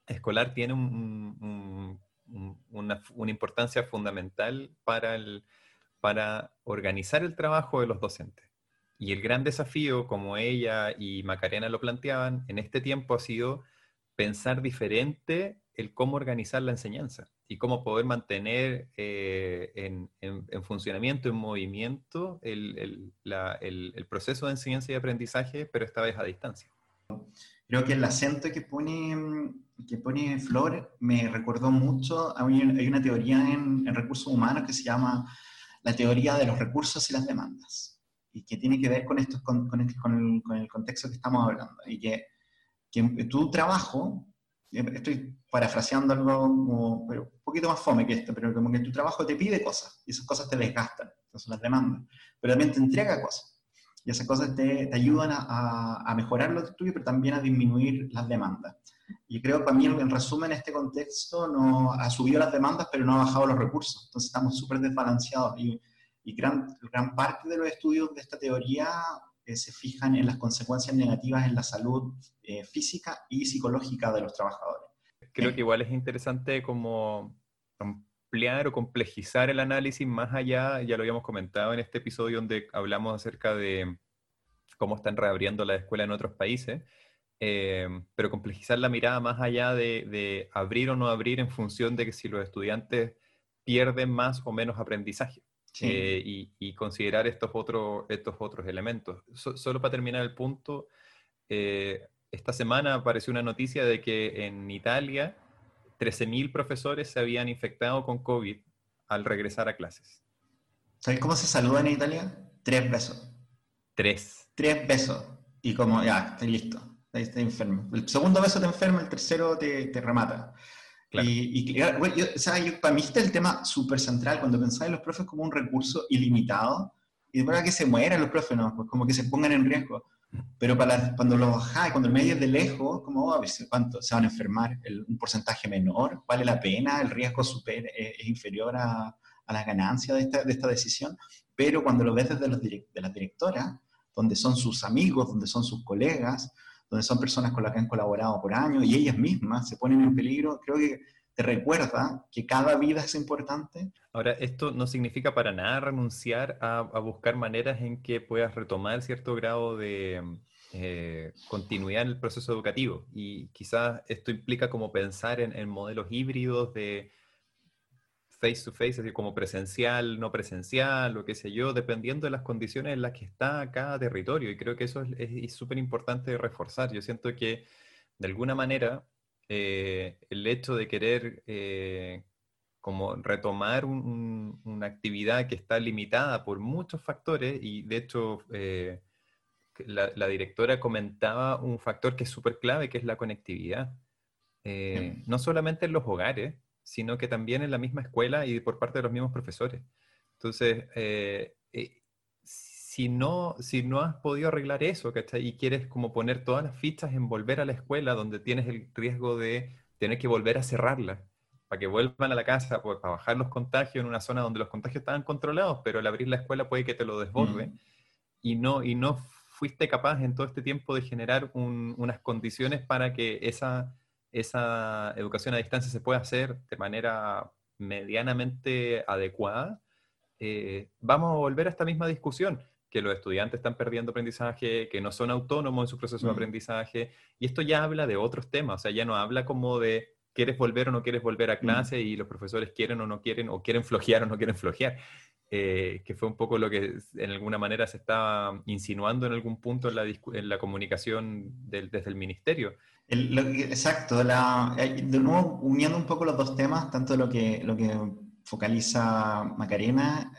escolar tiene una, importancia fundamental para, el, para organizar el trabajo de los docentes. Y el gran desafío, como ella y Macarena lo planteaban, en este tiempo ha sido pensar diferente el cómo organizar la enseñanza y cómo poder mantener eh, en, funcionamiento, en movimiento, el, proceso de enseñanza y aprendizaje, pero esta vez a distancia. Creo que el acento que pone, que pone Flor me recordó mucho, hay una teoría en, recursos humanos que se llama la teoría de los recursos y las demandas, y que tiene que ver con, esto, con, el, con el, contexto que estamos hablando, y que, que tu trabajo estoy parafraseando algo pero un poquito más fome que esto, pero como que tu trabajo te pide cosas y esas cosas te desgastan, esas son las demandas, pero también te entrega cosas y esas cosas te, te ayudan a, a, mejorar lo tuyo, pero también a disminuir las demandas. Y creo que también en resumen este contexto no ha subido las demandas, pero no ha bajado los recursos, entonces estamos súper desbalanceados y, y gran, gran parte de los estudios de esta teoría se fijan en las consecuencias negativas en la salud eh, física y psicológica de los trabajadores. Creo eh. que igual es interesante como ampliar o complejizar el análisis más allá, ya lo habíamos comentado en este episodio donde hablamos acerca de cómo están reabriendo la escuela en otros países, eh, pero complejizar la mirada más allá de, de, abrir o no abrir en función de que si los estudiantes pierden más o menos aprendizaje. Eh, y, considerar estos, otros estos otros elementos. solo para terminar el punto, eh, esta semana apareció una noticia de que en Italia 13.000 profesores se habían infectado con COVID al regresar a clases. ¿Sabes cómo se saluda en Italia? Tres besos. Tres. Tres besos. Y como, ya, estoy listo. Ahí está enfermo. El segundo beso te enferma, el tercero te, te remata. Y, y o sea, para mí este es el tema súper central, cuando pensáis en los profes como un recurso ilimitado, y de verdad que se mueran los profes, ¿no? Pues como que se pongan en riesgo. Pero para cuando lo bajáis, cuando el medio es de lejos, como, oh, ¿cuánto se van a enfermar? un porcentaje menor, ¿vale la pena? ¿El riesgo super, eh, es inferior a, a las ganancias de esta, de esta, decisión? Pero cuando lo ves desde los de las directoras, donde son sus amigos, donde son sus colegas, donde son personas con las que han colaborado por años y ellas mismas se ponen en peligro, creo que te recuerda que cada vida es importante. Ahora, esto no significa para nada renunciar a, buscar maneras en que puedas retomar cierto grado de eh, continuidad en el proceso educativo. Y quizás esto implica como pensar en, modelos híbridos de face to face, es decir, como presencial, no presencial, o qué sé yo, dependiendo de las condiciones en las que está cada territorio. Y creo que eso es súper importante reforzar. Yo siento que, de alguna manera, eh, el hecho de querer eh, como retomar una actividad que está limitada por muchos factores y de hecho eh, la, directora comentaba un factor que es súper clave que es la conectividad. no solamente en los hogares, sino que también en la misma escuela y por parte de los mismos profesores. Entonces, si no, si no has podido arreglar eso, ¿cachai? Y quieres como poner todas las fichas en volver a la escuela, donde tienes el riesgo de tener que volver a cerrarla, para que vuelvan a la casa, pues, para bajar los contagios en una zona donde los contagios estaban controlados, pero al abrir la escuela puede que te lo desborde, mm. y, no, y no fuiste capaz en todo este tiempo de generar unas condiciones para que esa, esa educación a distancia se pueda hacer de manera medianamente adecuada, eh, vamos a volver a esta misma discusión que los estudiantes están perdiendo aprendizaje, que no son autónomos en su proceso de mm. aprendizaje. Y esto ya habla de otros temas, o sea, ya no habla como de quieres volver o no quieres volver a mm. clase y los profesores quieren o no quieren, o quieren flojear o no quieren flojear, eh, que fue un poco lo que en alguna manera se estaba insinuando en algún punto en la, en la comunicación desde el ministerio. exacto, la, eh, de nuevo uniendo un poco los dos temas, tanto lo que, lo que focaliza Macarena,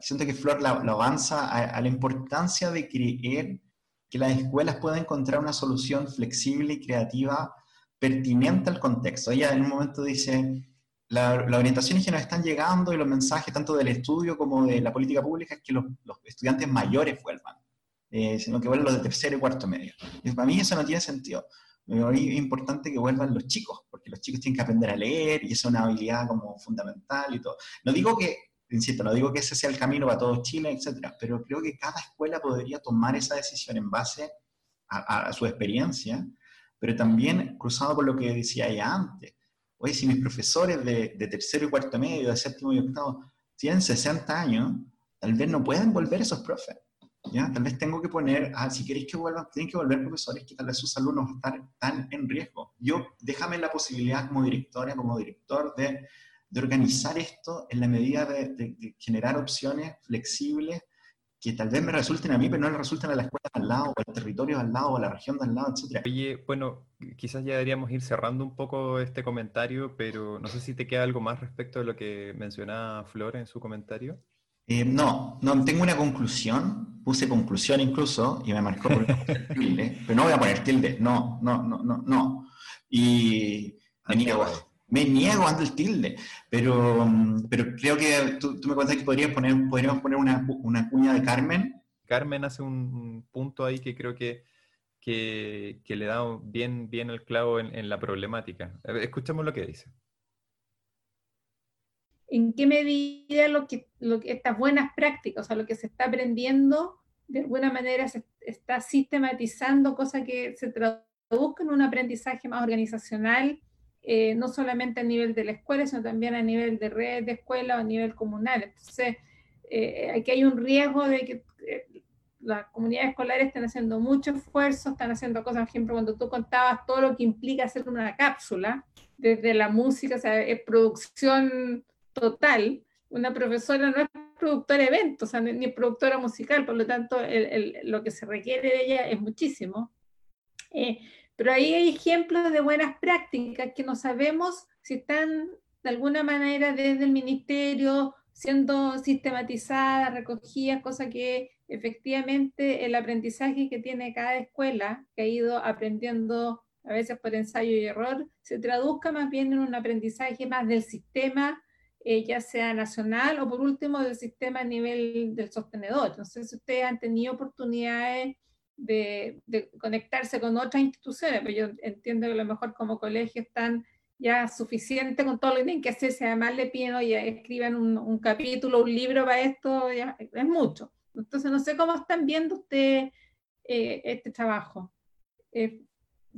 siento que Flor lo avanza a, la importancia de creer que las escuelas pueden encontrar una solución flexible y creativa pertinente al contexto. Ella en un momento dice, las orientaciones que nos están llegando y los mensajes tanto del estudio como de la política pública es que los, estudiantes mayores vuelvan, eh, sino que vuelvan los de tercero y cuarto medio. Para mí eso no tiene sentido es importante que vuelvan los chicos, porque los chicos tienen que aprender a leer y es una habilidad como fundamental y todo. No digo que, insisto, no digo que ese sea el camino para todo Chile, etcétera, pero creo que cada escuela podría tomar esa decisión en base a, su experiencia, pero también cruzado con lo que decía ella antes. Oye, si mis profesores de, de tercero y cuarto medio, de séptimo y octavo, tienen 60 años, tal vez no puedan volver esos profes. ¿ya? Tal vez tengo que poner, ah, si queréis que vuelvan, tienen que volver profesores que tal vez sus alumnos están tan en riesgo. Yo, déjame la posibilidad como directora, como director, de, de organizar esto en la medida de, de, generar opciones flexibles que tal vez me resulten a mí, pero no le resulten a la escuela al lado, o al territorio al lado, o a la región de al lado, etc. Oye, bueno, quizás ya deberíamos ir cerrando un poco este comentario, pero no sé si te queda algo más respecto de lo que mencionaba Flor en su comentario. Eh, no, no tengo una conclusión, puse conclusión incluso y me marcó por [LAUGHS] tilde, pero no voy a poner tilde, no, no, no, no, no. Y niego, me niego ante el tilde, pero, pero creo que tú, me cuentas que podrías poner, podríamos poner una, una cuña de Carmen. Carmen hace un punto ahí que creo que, que, que le da bien, bien el clavo en, en la problemática. Escuchemos lo que dice en qué medida lo que, lo que, estas buenas prácticas, o sea, lo que se está aprendiendo, de alguna manera se está sistematizando, cosa que se traduzca en un aprendizaje más organizacional, eh, no solamente a nivel de la escuela, sino también a nivel de red de escuela o a nivel comunal. Entonces, eh, aquí hay un riesgo de que eh, las comunidades escolares estén haciendo mucho esfuerzo, están haciendo cosas, por ejemplo, cuando tú contabas todo lo que implica hacer una cápsula, desde la música, o sea, producción total, una profesora no es productora de eventos, ni productora musical, por lo tanto lo que se requiere de ella es muchísimo. Eh, pero ahí hay ejemplos de buenas prácticas que no sabemos si están de alguna manera desde el ministerio siendo sistematizadas, recogidas, cosa que efectivamente el aprendizaje que tiene cada escuela, que ha ido aprendiendo a veces por ensayo y error, se traduzca más bien en un aprendizaje más del sistema eh, ya sea nacional o por último del sistema a nivel del sostenedor. Entonces, ustedes han tenido oportunidades de, conectarse con otras instituciones, pero yo entiendo que a lo mejor como colegio están ya suficiente con todo lo que tienen que hacer, si además le piden, oye, escriban un, capítulo, un libro para esto, ya, es mucho. Entonces, no sé cómo están viendo ustedes eh, este trabajo. Eh,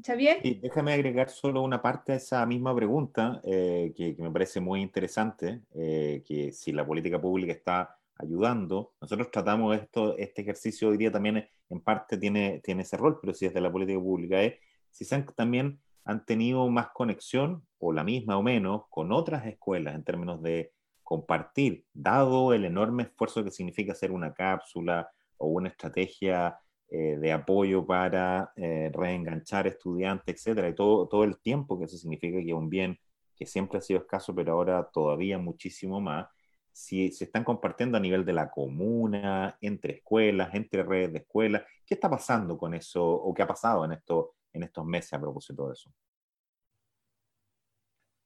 Xavier. Y déjame agregar solo una parte a esa misma pregunta eh, que, que, me parece muy interesante, eh, que si la política pública está ayudando, nosotros tratamos esto, este ejercicio hoy día también en parte tiene, tiene ese rol, pero si desde la política pública es, si se han, también han tenido más conexión, o la misma o menos, con otras escuelas en términos de compartir, dado el enorme esfuerzo que significa hacer una cápsula o una estrategia eh, de apoyo para eh, reenganchar estudiantes, etcétera, y todo, todo el tiempo que eso significa que un bien que siempre ha sido escaso, pero ahora todavía muchísimo más, si se están compartiendo a nivel de la comuna, entre escuelas, entre redes de escuelas, ¿qué está pasando con eso o qué ha pasado en, esto, en estos meses a propósito de eso?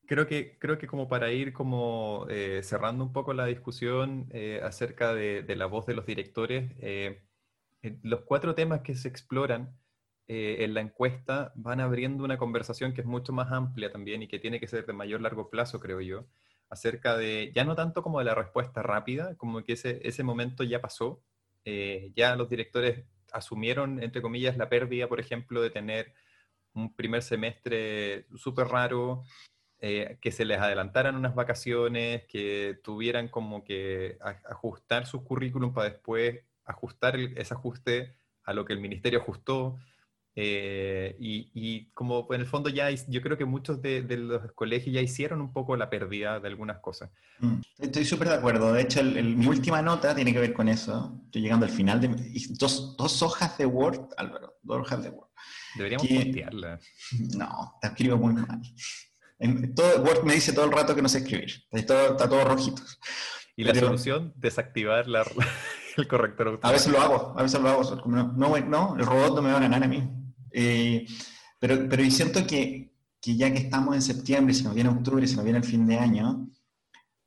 Creo que, creo que como para ir como eh, cerrando un poco la discusión acerca de, de, la voz de los directores, los cuatro temas que se exploran eh, en la encuesta van abriendo una conversación que es mucho más amplia también y que tiene que ser de mayor largo plazo, creo yo, acerca de, ya no tanto como de la respuesta rápida, como que ese, ese momento ya pasó, eh, ya los directores asumieron, entre comillas, la pérdida, por ejemplo, de tener un primer semestre súper raro, eh, que se les adelantaran unas vacaciones, que tuvieran como que ajustar sus currículum para después ajustar ese ajuste a lo que el ministerio ajustó. Eh, y, como en el fondo ya yo creo que muchos de, los colegios ya hicieron un poco la pérdida de algunas cosas. Mm, estoy súper de acuerdo. De hecho, mi última nota tiene que ver con eso. Estoy llegando al final de dos, dos hojas de Word, Álvaro, dos hojas de Word. Deberíamos que, [LAUGHS] No, te escribo muy mal. todo, Word me dice todo el rato que no sé escribir. Está todo, está todo rojito. ¿Y la solución? Desactivar la, [LAUGHS] el corrector A veces lo hago, a veces lo hago. No, no, el robot no me va a ganar a mí. Eh, pero, pero siento que, que, ya que estamos en septiembre, si nos viene octubre, si nos viene el fin de año,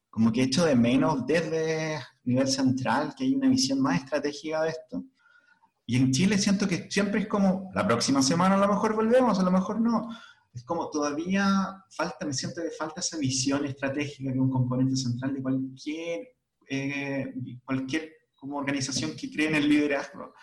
como que echo de menos desde nivel central que hay una visión más estratégica de esto. Y en Chile siento que siempre es como, la próxima semana a lo mejor volvemos, a lo mejor no. Es como todavía falta, me siento que falta esa visión estratégica que es un componente central de cualquier, eh, cualquier como organización que cree en el liderazgo.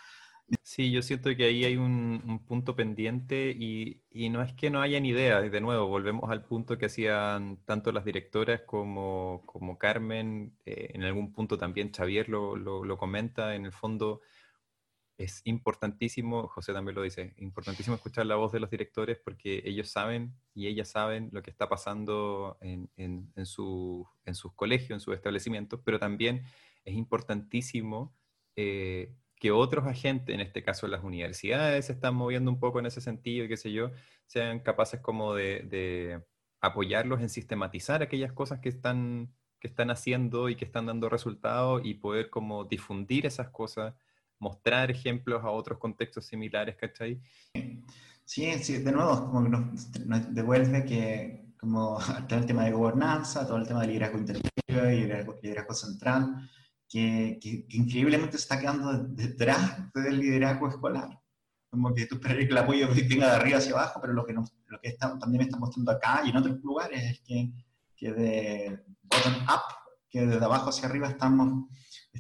Sí, yo siento que ahí hay un, punto pendiente y, y, no es que no hayan ideas, de nuevo, volvemos al punto que hacían tanto las directoras como, como Carmen, eh, en algún punto también Xavier lo, lo, comenta, en el fondo es importantísimo, José también lo dice, importantísimo escuchar la voz de los directores porque ellos saben y ellas saben lo que está pasando en, en, en, su, en sus colegios, en sus establecimientos, pero también es importantísimo eh, que otros agentes, en este caso las universidades, se están moviendo un poco en ese sentido y qué sé yo, sean capaces como de, apoyarlos en sistematizar aquellas cosas que están, que están haciendo y que están dando resultados y poder como difundir esas cosas, mostrar ejemplos a otros contextos similares, ¿cachai? Sí, sí, de nuevo, como que nos, devuelve que como [LAUGHS] todo el tema de gobernanza, todo el tema de liderazgo intermedio y liderazgo central, que, increíblemente se está quedando detrás del liderazgo escolar. Como que tú esperas que el apoyo venga de arriba hacia abajo, pero lo que, nos, lo que está, también está mostrando acá y en otros lugares es que, que de bottom up, que desde abajo hacia arriba estamos,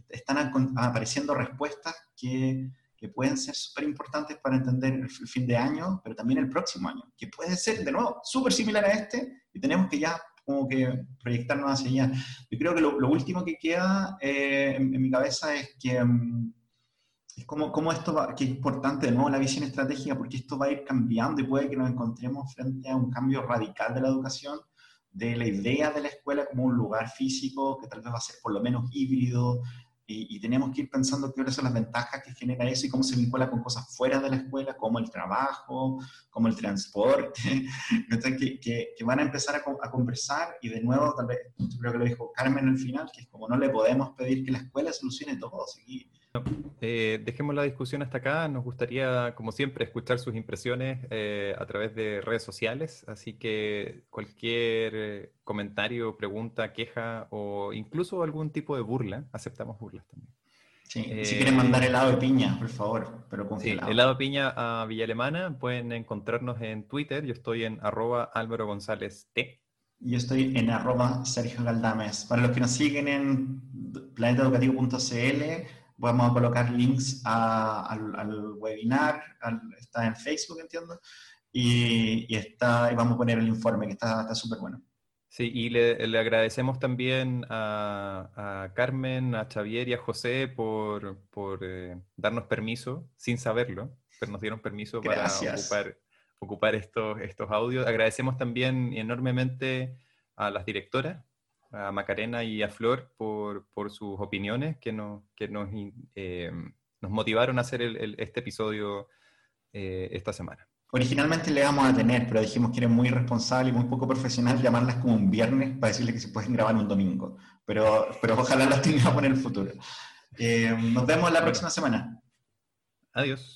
están apareciendo respuestas que, que pueden ser súper importantes para entender el fin de año, pero también el próximo año, que puede ser, de nuevo, súper similar a este, y tenemos que ya como que proyectarnos hacia allá. Yo creo que lo, último que queda eh, en, mi cabeza es que mm, es como, como esto va, que es importante de nuevo la visión estratégica porque esto va a ir cambiando y puede que nos encontremos frente a un cambio radical de la educación, de la idea de la escuela como un lugar físico que tal vez va a ser por lo menos híbrido, y, tenemos que ir pensando cuáles son las ventajas que genera eso y cómo se vincula con cosas fuera de la escuela, como el trabajo, como el transporte, [LAUGHS] que, que, que, van a empezar a, conversar y de nuevo, tal vez, creo que lo dijo Carmen al final, que es como no le podemos pedir que la escuela solucione todo, eh, dejemos la discusión hasta acá. Nos gustaría, como siempre, escuchar sus impresiones eh, a través de redes sociales. Así que cualquier eh, comentario, pregunta, queja o incluso algún tipo de burla, aceptamos burlas también. Sí, si quieren mandar helado de piña, por favor, pero con sí, helado de piña a Villa Alemana, pueden encontrarnos en Twitter. Yo estoy en arroba Álvaro González T. Yo estoy en arroba Sergio Galdames. Para los que nos siguen en planetaeducativo.cl, vamos a colocar links al, webinar, está en Facebook, entiendo, y, está, y vamos a poner el informe que está súper bueno. Sí, y le, le agradecemos también a, a, Carmen, a Xavier y a José por, por eh, darnos permiso, sin saberlo, pero nos dieron permiso para ocupar, ocupar estos, estos audios. Agradecemos también enormemente a las directoras, a Macarena y a Flor, por, por sus opiniones que nos, que nos, eh, nos motivaron a hacer el, este episodio eh, esta semana. Originalmente le íbamos a tener, pero dijimos que era muy irresponsable y muy poco profesional llamarlas como un viernes para decirles que se pueden grabar un domingo. Pero, pero ojalá las [LAUGHS] tengamos en el futuro. Eh, nos vemos la próxima semana. Adiós.